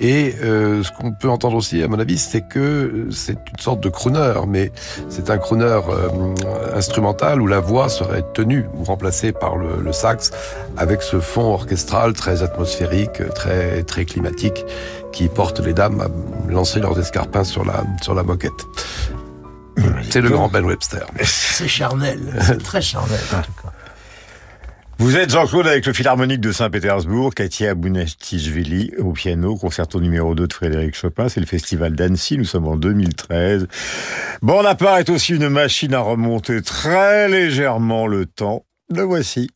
Et euh, ce qu'on peut entendre aussi, à mon avis, c'est que c'est une sorte de crooner, mais c'est un crooner euh, instrumental où la voix serait tenue ou remplacée par le, le, sax, avec ce fond orchestral très atmosphérique, très très climatique, qui porte les dames à lancer leurs escarpins sur la sur la moquette. C'est le grand Ben Webster. C'est charnel, c'est très charnel en tout cas. Vous êtes Jean-Claude avec le Philharmonique de Saint-Pétersbourg, Katia Bounatichvili au piano, concerto numéro 2 de Frédéric Chopin, c'est le festival d'Annecy, nous sommes en 2013. Bonaparte est aussi une machine à remonter très légèrement le temps. Le voici.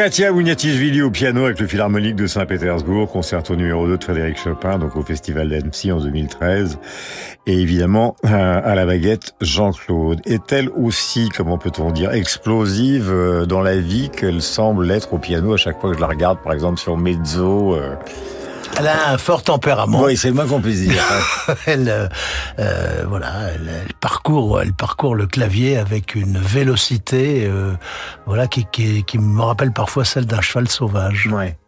Katia Bouniatichvili au piano avec le Philharmonique de Saint-Pétersbourg, concerto numéro 2 de Frédéric Chopin, donc au Festival d'Annecy en 2013. Et évidemment, euh, à la baguette, Jean-Claude. Est-elle aussi, comment peut-on dire, explosive euh, dans la vie qu'elle semble l'être au piano à chaque fois que je la regarde, par exemple sur Mezzo euh... Elle a un fort tempérament. Oui, c'est le moins qu'on puisse dire. elle, euh, voilà, elle, elle, parcourt, elle parcourt le clavier avec une vélocité, euh, voilà, qui, qui, qui, me rappelle parfois celle d'un cheval sauvage. Ouais.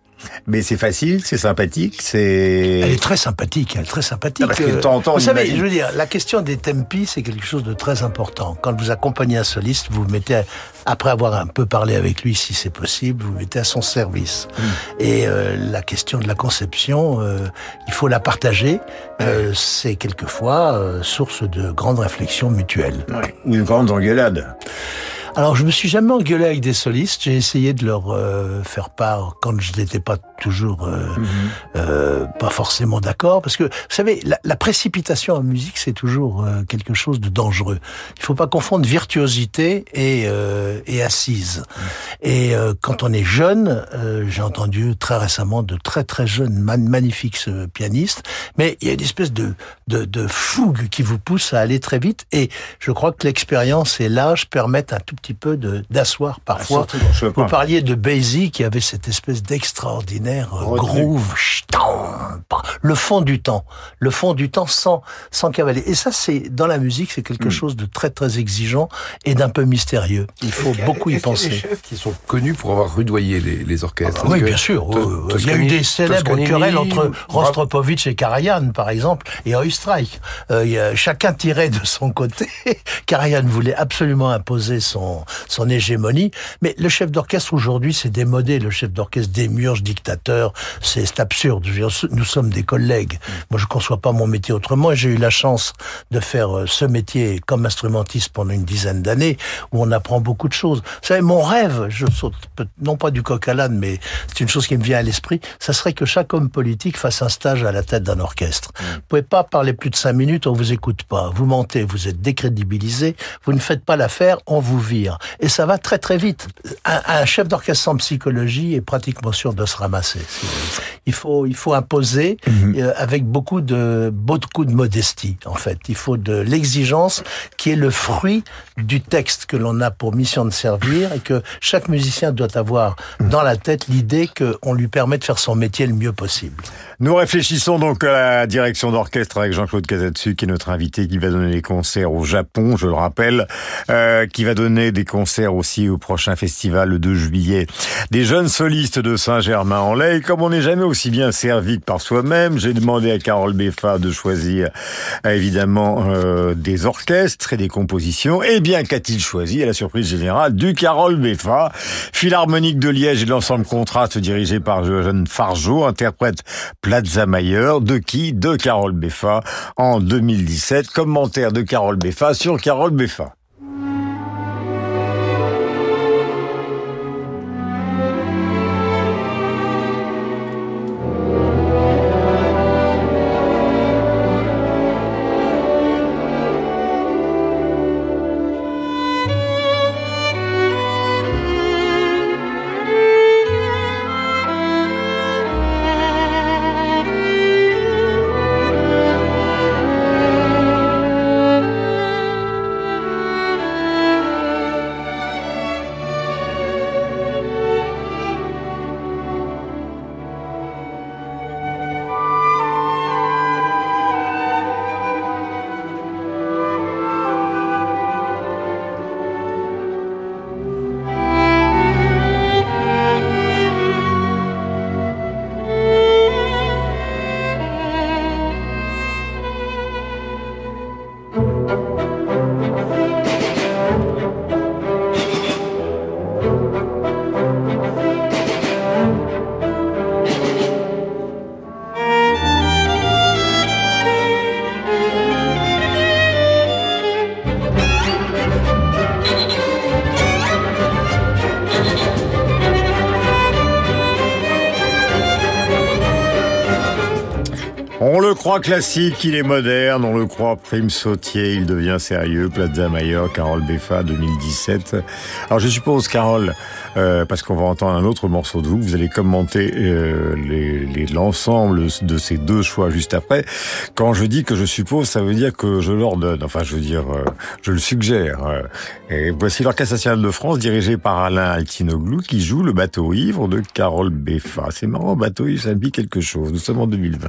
Mais c'est facile, c'est sympathique, c'est. Elle est très sympathique, elle est très sympathique. parce que temps, temps, vous savez, je veux dire, la question des tempi, c'est quelque chose de très important. Quand vous accompagnez un soliste, vous vous mettez, après avoir un peu parlé avec lui, si c'est possible, vous, vous mettez à son service. Mm. Et euh, la question de la conception, euh, il faut la partager. Euh, c'est quelquefois euh, source de grandes réflexions mutuelles. Ouais. Une grande engueulade. Alors, je me suis jamais engueulé avec des solistes. J'ai essayé de leur euh, faire part quand je n'étais pas toujours euh, mm -hmm. euh, pas forcément d'accord, parce que vous savez, la, la précipitation en musique, c'est toujours euh, quelque chose de dangereux. Il faut pas confondre virtuosité et, euh, et assise. Et euh, quand on est jeune, j'ai entendu très récemment de très très jeunes man magnifiques pianistes, mais il y a une espèce de, de, de fougue qui vous pousse à aller très vite. Et je crois que l'expérience et l'âge permettent un tout petit peu d'asseoir parfois. Ah, Vous parliez de Basie qui avait cette espèce d'extraordinaire groove, le fond du temps, le fond du temps sans sans cavaler. Et ça, c'est dans la musique, c'est quelque mm. chose de très très exigeant et d'un peu mystérieux. Il faut beaucoup y penser. Il y a des chefs qui sont connus pour avoir rudoyé les, les orchestres? Ah, oui, bien sûr. Il y a eu des célèbres querelles entre Rostropovitch et Karajan, par exemple, et Oistreich. Euh, chacun tirait de son côté. Karajan voulait absolument imposer son son, hégémonie. Mais le chef d'orchestre aujourd'hui, c'est démodé. Le chef d'orchestre démurge, dictateur, c'est absurde. nous sommes des collègues. Moi, je conçois pas mon métier autrement. J'ai eu la chance de faire euh, ce métier comme instrumentiste pendant une dizaine d'années, où on apprend beaucoup de choses. Vous savez, mon rêve, je saute non pas du coq à l'âne, mais c'est une chose qui me vient à l'esprit, ça serait que chaque homme politique fasse un stage à la tête d'un orchestre. Mmh. Vous pouvez pas parler plus de cinq minutes, on vous écoute pas. Vous mentez, vous êtes décrédibilisé, vous ne faites pas l'affaire, on vous vire. Et ça va très très vite. Un, un chef d'orchestre sans psychologie est pratiquement sûr de se ramasser. Il faut, il faut imposer mhm. euh, avec beaucoup de, beaucoup de modestie, en fait. Il faut de l'exigence qui est le fruit du texte que l'on a pour mission de servir et que chaque musicien doit avoir dans la tête l'idée qu'on lui permet de faire son métier le mieux possible. Nous réfléchissons donc à la direction d'orchestre avec Jean-Claude Casatsu, qui est notre invité, qui va donner des concerts au Japon, je le rappelle, euh, qui va donner des concerts aussi au prochain festival le 2 juillet. Des jeunes solistes de Saint-Germain-en-Laye, comme on n'est jamais aussi bien servi que par soi-même, j'ai demandé à Carole Beffa de choisir euh, évidemment euh, des orchestres et des compositions. Et eh bien, qu'a-t-il choisi? À la surprise générale du Carole Beffa, Philharmonique de Liège et l'ensemble contraste dirigé par Jeanne Fargeau, interprète Plaza Mayer, de qui? De Carole Beffa en 2017. Commentaire de Carole Beffa sur Carole Beffa. Croit classique, il est moderne, on le croit prime sautier, il devient sérieux, Plaza Mayer, Carole Beffa 2017. Alors je suppose, Carole, euh, parce qu'on va entendre un autre morceau de vous, vous allez commenter euh, l'ensemble de ces deux choix juste après. Quand je dis que je suppose, ça veut dire que je l'ordonne, enfin je veux dire, euh, je le suggère. Et voici l'Orchestre national de France, dirigé par Alain Altinoglou, qui joue le bateau ivre de Carole Beffa. C'est marrant, bateau ivre, ça me dit quelque chose. Nous sommes en 2020.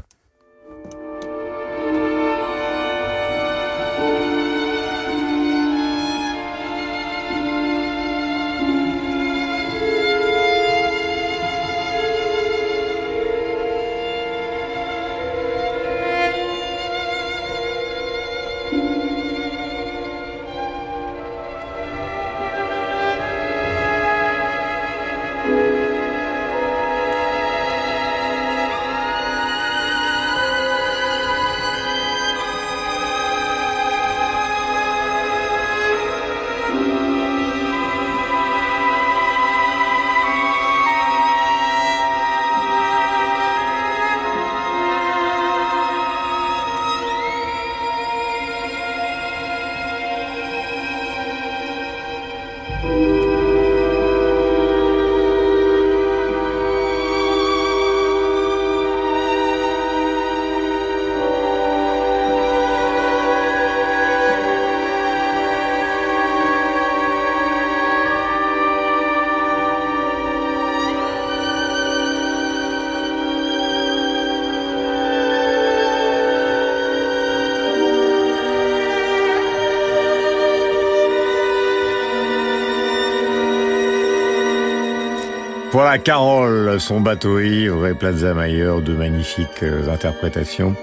Voilà Carole, son bateau ivre et Plaza Mayer, de magnifiques euh, interprétations.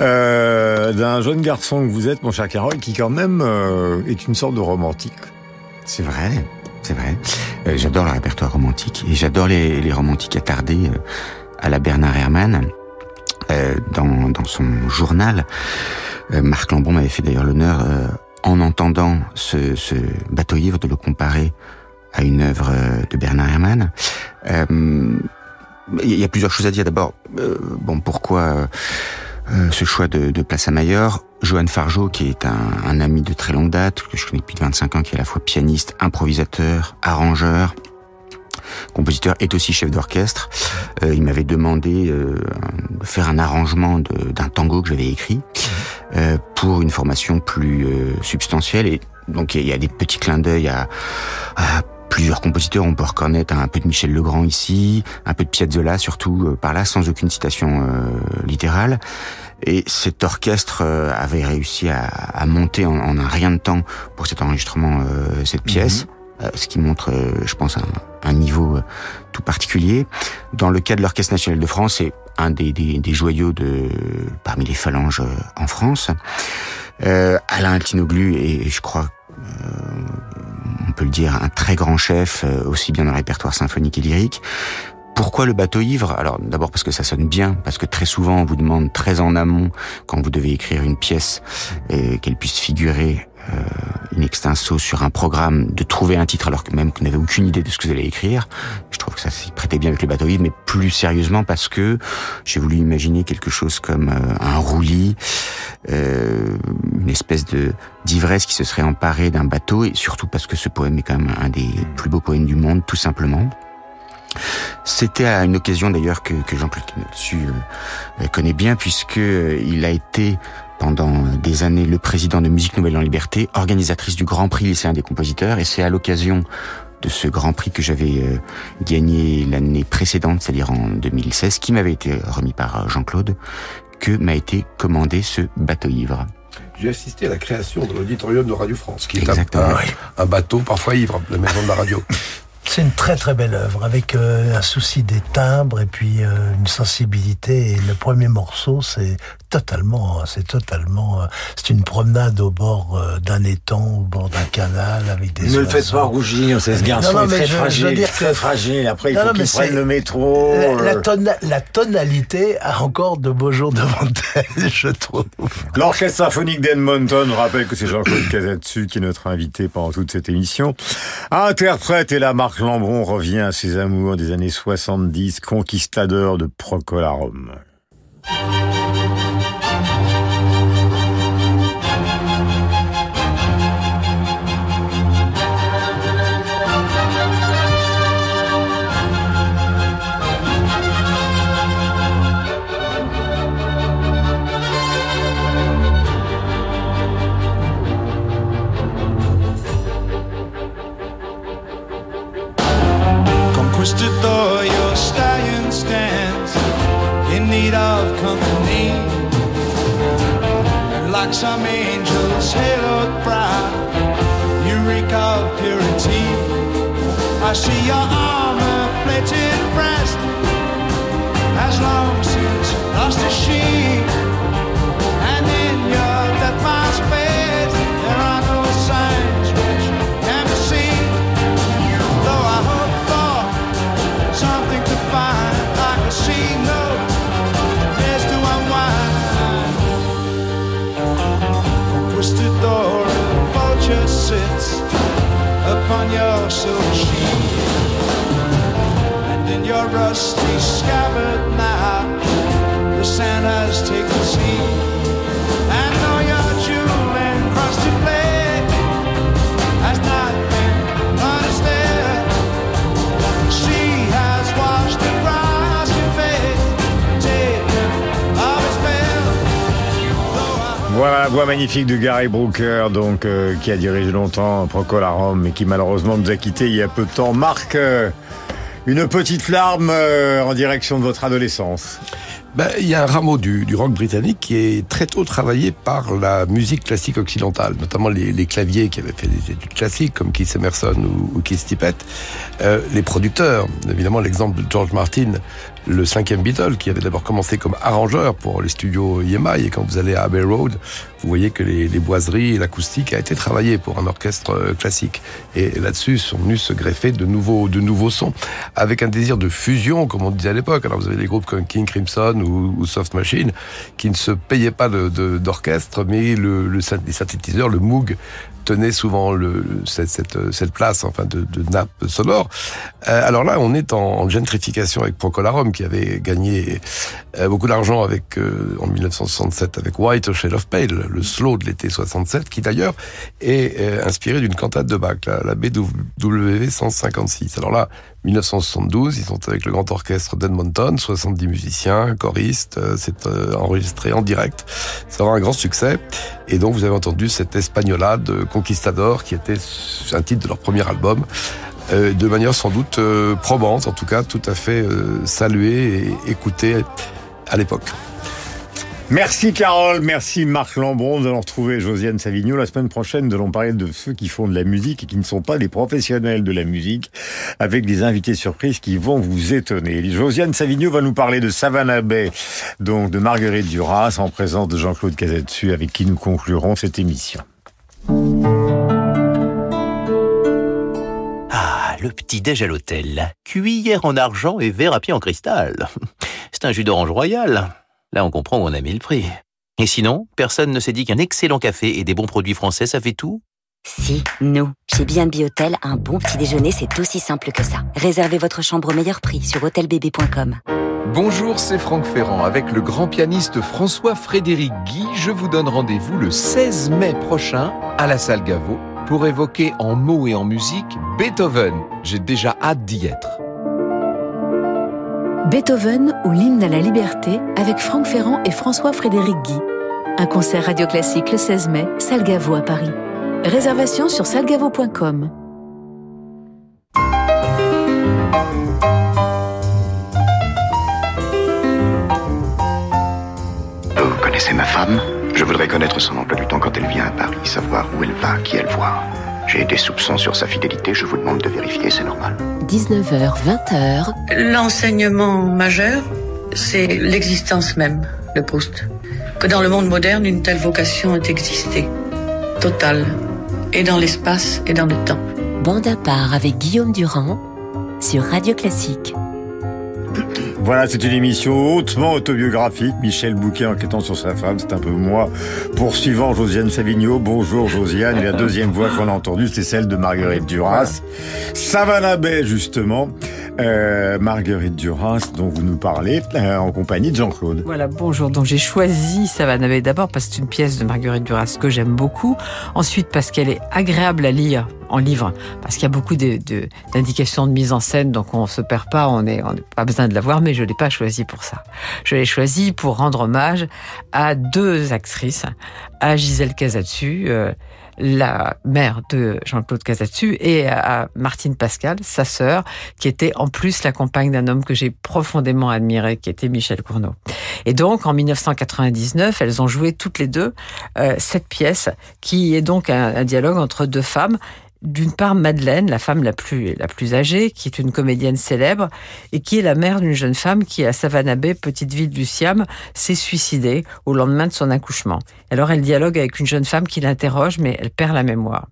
Euh, d'un jeune garçon que vous êtes, mon cher Carole, qui quand même euh, est une sorte de romantique. C'est vrai, c'est vrai. j'adore le répertoire romantique et j'adore les, les, romantiques attardés à la Bernard Herrmann. dans, dans son journal, Marc Lambon m'avait fait d'ailleurs l'honneur, en entendant ce, ce bateau ivre, de le comparer à une œuvre euh, de Bernard Herrmann. Euh, il y a plusieurs choses à dire. D'abord, euh, bon, pourquoi ce choix de, de Place à Mailleur Johan Fargeau, qui est un, un, ami de très longue date, que je connais depuis 25 ans, qui est à la fois pianiste, improvisateur, arrangeur, compositeur, est aussi chef d'orchestre. Euh, il m'avait demandé de faire un arrangement d'un tango que j'avais écrit pour une formation plus substantielle. Et donc il y a des petits clins d'œil à, à plusieurs compositeurs. On peut reconnaître un peu de Michel Legrand ici, un peu de Piazzolla surtout par là, sans aucune citation littérale. Et cet orchestre euh, avait réussi à, à monter en, en, un rien de temps pour cet enregistrement, euh, cette pièce. Mhm. Euh, ce qui montre, je pense, un, un, niveau tout particulier. Dans le cas de l'Orchestre national de France, c'est un des, des, des, joyaux de parmi les phalanges en France. Euh, Alain Altinoglu est, je crois, on peut le dire, un très grand chef, aussi bien dans le répertoire symphonique et lyrique. Pourquoi le bateau ivre? Alors d'abord parce que ça sonne bien, parce que très souvent on vous demande très en amont, quand vous devez écrire une pièce, qu'elle puisse figurer euh, in extenso sur un programme, de trouver un titre alors que même vous n'avez aucune idée de ce que vous allez écrire. Je trouve que ça s'y prêtait bien avec le bateau mais plus sérieusement parce que j'ai voulu imaginer quelque chose comme euh, un roulis, euh, une espèce de d'ivresse qui se serait emparée d'un bateau, et surtout parce que ce poème est quand même un des plus beaux poèmes du monde, tout simplement. C'était à une occasion d'ailleurs que, Jean-Claude Dessus euh, connaît bien puisque euh, il a été pendant des années le président de Musique Nouvelle en Liberté, organisatrice du Grand Prix lycéen des compositeurs et c'est à l'occasion de ce Grand Prix que j'avais euh, gagné l'année précédente, c'est-à-dire en 2016, qui m'avait été remis par Jean-Claude, que m'a été commandé ce bateau ivre. J'ai assisté à la création de l'auditorium de Radio France, qui est un, un, bateau parfois ivre, la maison de la radio. C'est une très très belle œuvre avec euh, un souci des timbres et puis euh, une sensibilité. Et le premier morceau, c'est totalement, c'est totalement, euh, c'est une promenade au bord d'un étang, au bord d'un canal avec des. Ne le faites pas rougir, c'est ce garçon non, non, est très fragile, dire très fragile. Après, il faut qu'il prenne le métro. La, la, tonalité a encore de beaux jours devant elle, je trouve. L'orchestre symphonique d'Edmonton rappelle que c'est Jean-Claude Casatsu qui est notre invité pendant toute cette émission. Interprète et la marque Lambron revient à ses amours des années 70, conquistadeur de Procolarum. Some angel's haloed brow, you reek of purity. I see your armor plated breast has long since lost a sheen. Upon your silver sheet. And in your rusty scabbard now, the sand has taken la voix magnifique de Gary Brooker, donc euh, qui a dirigé longtemps Procol mais qui malheureusement nous a quittés il y a peu de temps. Marc, euh, une petite larme euh, en direction de votre adolescence. Ben, il y a un rameau du, rock britannique qui est très tôt travaillé par la musique classique occidentale, notamment les, claviers qui avaient fait des études classiques comme Keith Emerson ou, Keith Tippett, euh, les producteurs, évidemment l'exemple de George Martin, le cinquième Beatle, qui avait d'abord commencé comme arrangeur pour les studios EMI, et quand vous allez à Abbey Road, vous voyez que les, boiseries et l'acoustique a été travaillé pour un orchestre euh, classique. Et là-dessus sont venus se greffer de nouveaux, de nouveaux sons, avec un désir de fusion, comme on disait à l'époque. Alors vous avez des groupes comme King Crimson ou Soft Machine, qui ne se payaient pas d'orchestre, mais le, le, les synthétiseurs, le Moog, tenait souvent le, cette, cette, place enfin de, nappe sonore. Euh, alors là, on est en, en gentrification avec Procolarum qui avait gagné euh, beaucoup d'argent avec euh, en 1967 avec White Shade of Pale, le slow de l'été 67, qui d'ailleurs est inspiré d'une cantate de Bach, la, la BWV 156. Alors là, 1972, ils sont avec le grand orchestre d'Edmonton, 70 musiciens, choristes, c'est enregistré en direct. Ça aura un grand succès. Et donc vous avez entendu cette Espagnolade de Conquistador, qui était un titre de leur premier album, euh, de manière sans doute euh, probante, en tout cas tout à fait euh, saluée et écoutée à l'époque. Merci Carole, merci Marc Lambron. Nous allons retrouver Josiane Savigno la semaine prochaine. Nous allons parler de ceux qui font de la musique et qui ne sont pas des professionnels de la musique, avec des invités surprises qui vont vous étonner. Josiane Savigno va nous parler de Savannah Bay, donc de Marguerite Duras, en présence de Jean-Claude Cazetsu, avec qui nous conclurons cette émission. Ah, le petit-déj à l'hôtel. Cuillère en argent et verre à pied en cristal. C'est un jus d'orange royal. Là, on comprend où on a mis le prix. Et sinon, personne ne s'est dit qu'un excellent café et des bons produits français, ça fait tout Si, nous. Chez B&B Hôtel, un bon petit déjeuner, c'est aussi simple que ça. Réservez votre chambre au meilleur prix sur hôtelbb.com. Bonjour, c'est Franck Ferrand. Avec le grand pianiste François-Frédéric Guy, je vous donne rendez-vous le 16 mai prochain à la salle Gaveau pour évoquer en mots et en musique Beethoven. J'ai déjà hâte d'y être. Beethoven ou l'hymne à la liberté avec Franck Ferrand et François-Frédéric Guy. Un concert radio classique le 16 mai, salle Gaveau à Paris. Réservation sur salgavo.com. Connaissez ma femme Je voudrais connaître son emploi du temps quand elle vient à Paris, savoir où elle va, qui elle voit. J'ai des soupçons sur sa fidélité, je vous demande de vérifier, c'est normal. 19h, 20h, L'enseignement majeur, c'est l'existence même de Proust. Que dans le monde moderne, une telle vocation ait existé. Totale. Et dans l'espace et dans le temps. bande à part avec Guillaume Durand sur Radio Classique. Voilà, c'est une émission hautement autobiographique. Michel Bouquet enquêtant sur sa femme, c'est un peu moi. Poursuivant Josiane Savigno. Bonjour Josiane. Et la deuxième voix qu'on a entendue, c'est celle de Marguerite Duras. Savannah Bay, justement. Euh, Marguerite Duras, dont vous nous parlez, euh, en compagnie de Jean-Claude. Voilà, bonjour. Donc j'ai choisi Savannah Bay d'abord parce que c'est une pièce de Marguerite Duras que j'aime beaucoup. Ensuite parce qu'elle est agréable à lire en livre, parce qu'il y a beaucoup d'indications de, mise en scène, donc on se perd pas, on n'a pas besoin de la voir, mais je l'ai pas choisi pour ça. Je l'ai choisi pour rendre hommage à deux actrices, à Gisèle Casatsu, euh, la mère de Jean-Claude Casatsu, et à Martine Pascal, sa sœur, qui était en plus la compagne d'un homme que j'ai profondément admiré, qui était Michel Cournot. Et donc, en 1999, elles ont joué toutes les deux euh, cette pièce, qui est donc un dialogue entre deux femmes. D'une part, Madeleine, la femme la plus, la plus âgée, qui est une comédienne célèbre, et qui est la mère d'une jeune femme qui, à Savannah Bay, petite ville du Siam, s'est suicidée au lendemain de son accouchement. Alors, elle dialogue avec une jeune femme qui l'interroge, mais elle perd la mémoire.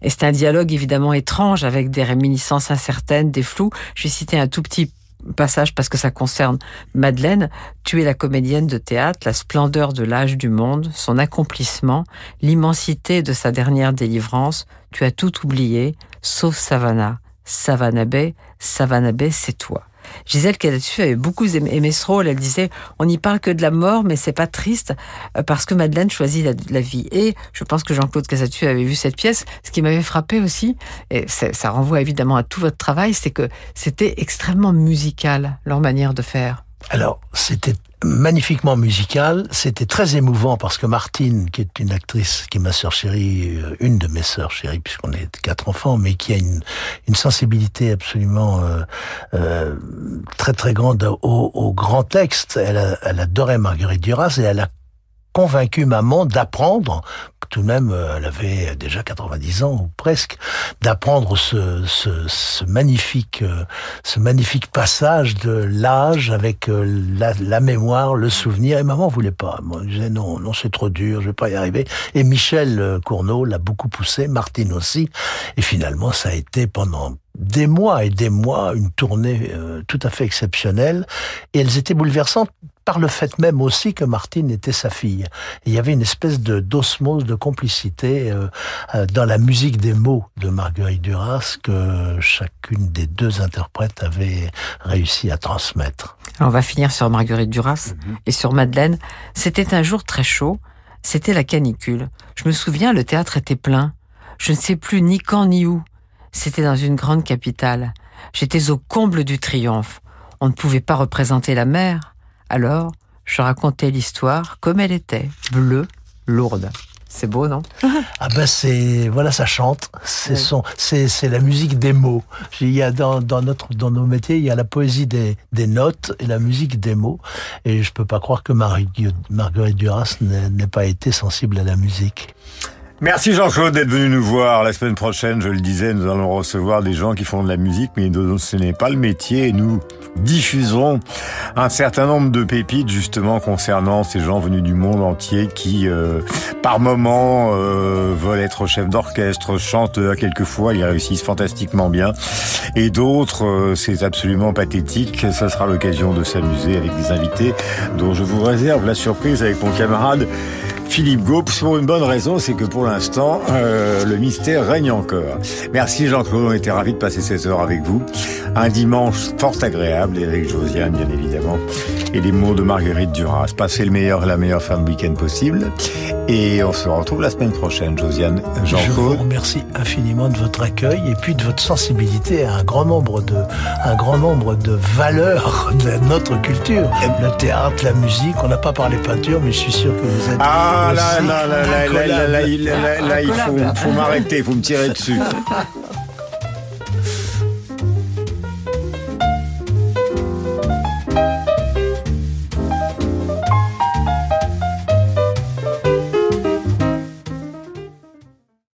Et c'est un dialogue évidemment étrange avec des réminiscences incertaines, des flous. Je vais citer un tout petit passage parce que ça concerne Madeleine. Tu es la comédienne de théâtre, la splendeur de l'âge du monde, son accomplissement, l'immensité de sa dernière délivrance. Tu as tout oublié, sauf Savannah. Savannah Bay, Savannah Bay, c'est toi. Gisèle Cadatsu avait beaucoup aimé ce rôle. Elle disait, on n'y parle que de la mort, mais c'est pas triste euh, parce que Madeleine choisit la, la vie. Et je pense que Jean-Claude Casatsu avait vu cette pièce. Ce qui m'avait frappé aussi, et ça renvoie évidemment à tout votre travail, c'est que c'était extrêmement musical leur manière de faire. Alors, c'était magnifiquement musical, c'était très émouvant parce que Martine, qui est une actrice, qui est ma sœur chérie, euh, une de mes sœurs chéries, puisqu'on est quatre enfants, mais qui a une, une sensibilité absolument euh, euh, très très grande au, au grand texte. Elle, a- elle adorait Marguerite Duras et elle a convaincu maman d'apprendre, tout de même, euh, elle avait déjà 90 ans ou presque, d'apprendre ce, ce, ce magnifique, euh, ce magnifique passage de l'âge avec euh, la, la mémoire, le souvenir. Et maman voulait pas. Moi, je disais non, non, c'est trop dur, je vais pas y arriver. Et Michel Cournot l'a beaucoup poussé, Martine aussi. Et finalement, ça a été pendant des mois et des mois une tournée euh, tout à fait exceptionnelle et elles étaient bouleversantes par le fait même aussi que Martine était sa fille. Et il y avait une espèce de d'osmose, de complicité euh, euh, dans la musique des mots de Marguerite Duras que chacune des deux interprètes avait réussi à transmettre. Alors, on va finir sur Marguerite Duras et sur Madeleine. C'était un jour très chaud. C'était la canicule. Je me souviens, le théâtre était plein. Je ne sais plus ni quand ni où. C'était dans une grande capitale. J'étais au comble du triomphe. On ne pouvait pas représenter la mer. Alors, je racontais l'histoire comme elle était, bleue, lourde. C'est beau, non? Ah ben c'est voilà ça chante c'est son c'est c'est la musique des mots il y a dans dans notre dans nos métiers il y a la poésie des des notes et la musique des mots et je peux pas croire que Marie, Marguerite Duras n'ait n'ait pas été sensible à la musique Merci Jean-Claude d'être venu nous voir. La semaine prochaine, je le disais, nous allons recevoir des gens qui font de la musique, mais ce n'est pas le métier. Nous diffuserons un certain nombre de pépites justement concernant ces gens venus du monde entier qui, euh, par moment, euh, veulent être chef d'orchestre, chanteurs quelquefois, ils réussissent fantastiquement bien. Et d'autres, euh, c'est absolument pathétique. Ça sera l'occasion de s'amuser avec des invités dont je vous réserve la surprise avec mon camarade Philippe Gaupe, pour une bonne raison, c'est que pour l'instant, euh, le mystère règne encore. Merci Jean-Claude, on était ravis de passer ces heures avec vous. Un dimanche fort agréable, et avec Josiane, bien évidemment, et les mots de Marguerite Duras. Passez le meilleur, la meilleure fin de week-end possible. Et on se retrouve la semaine prochaine, Josiane, Je vous Jean-Claude. remercie infiniment de votre accueil et puis de votre sensibilité à un grand nombre de, un grand nombre de valeurs de notre culture. Le théâtre, la musique, on n'a pas parlé peinture, mais je suis sûr que vous êtes. Ah là, aussi là, là, là, là, là, là, là, là, il faut, faut m'arrêter, il faut me tirer dessus.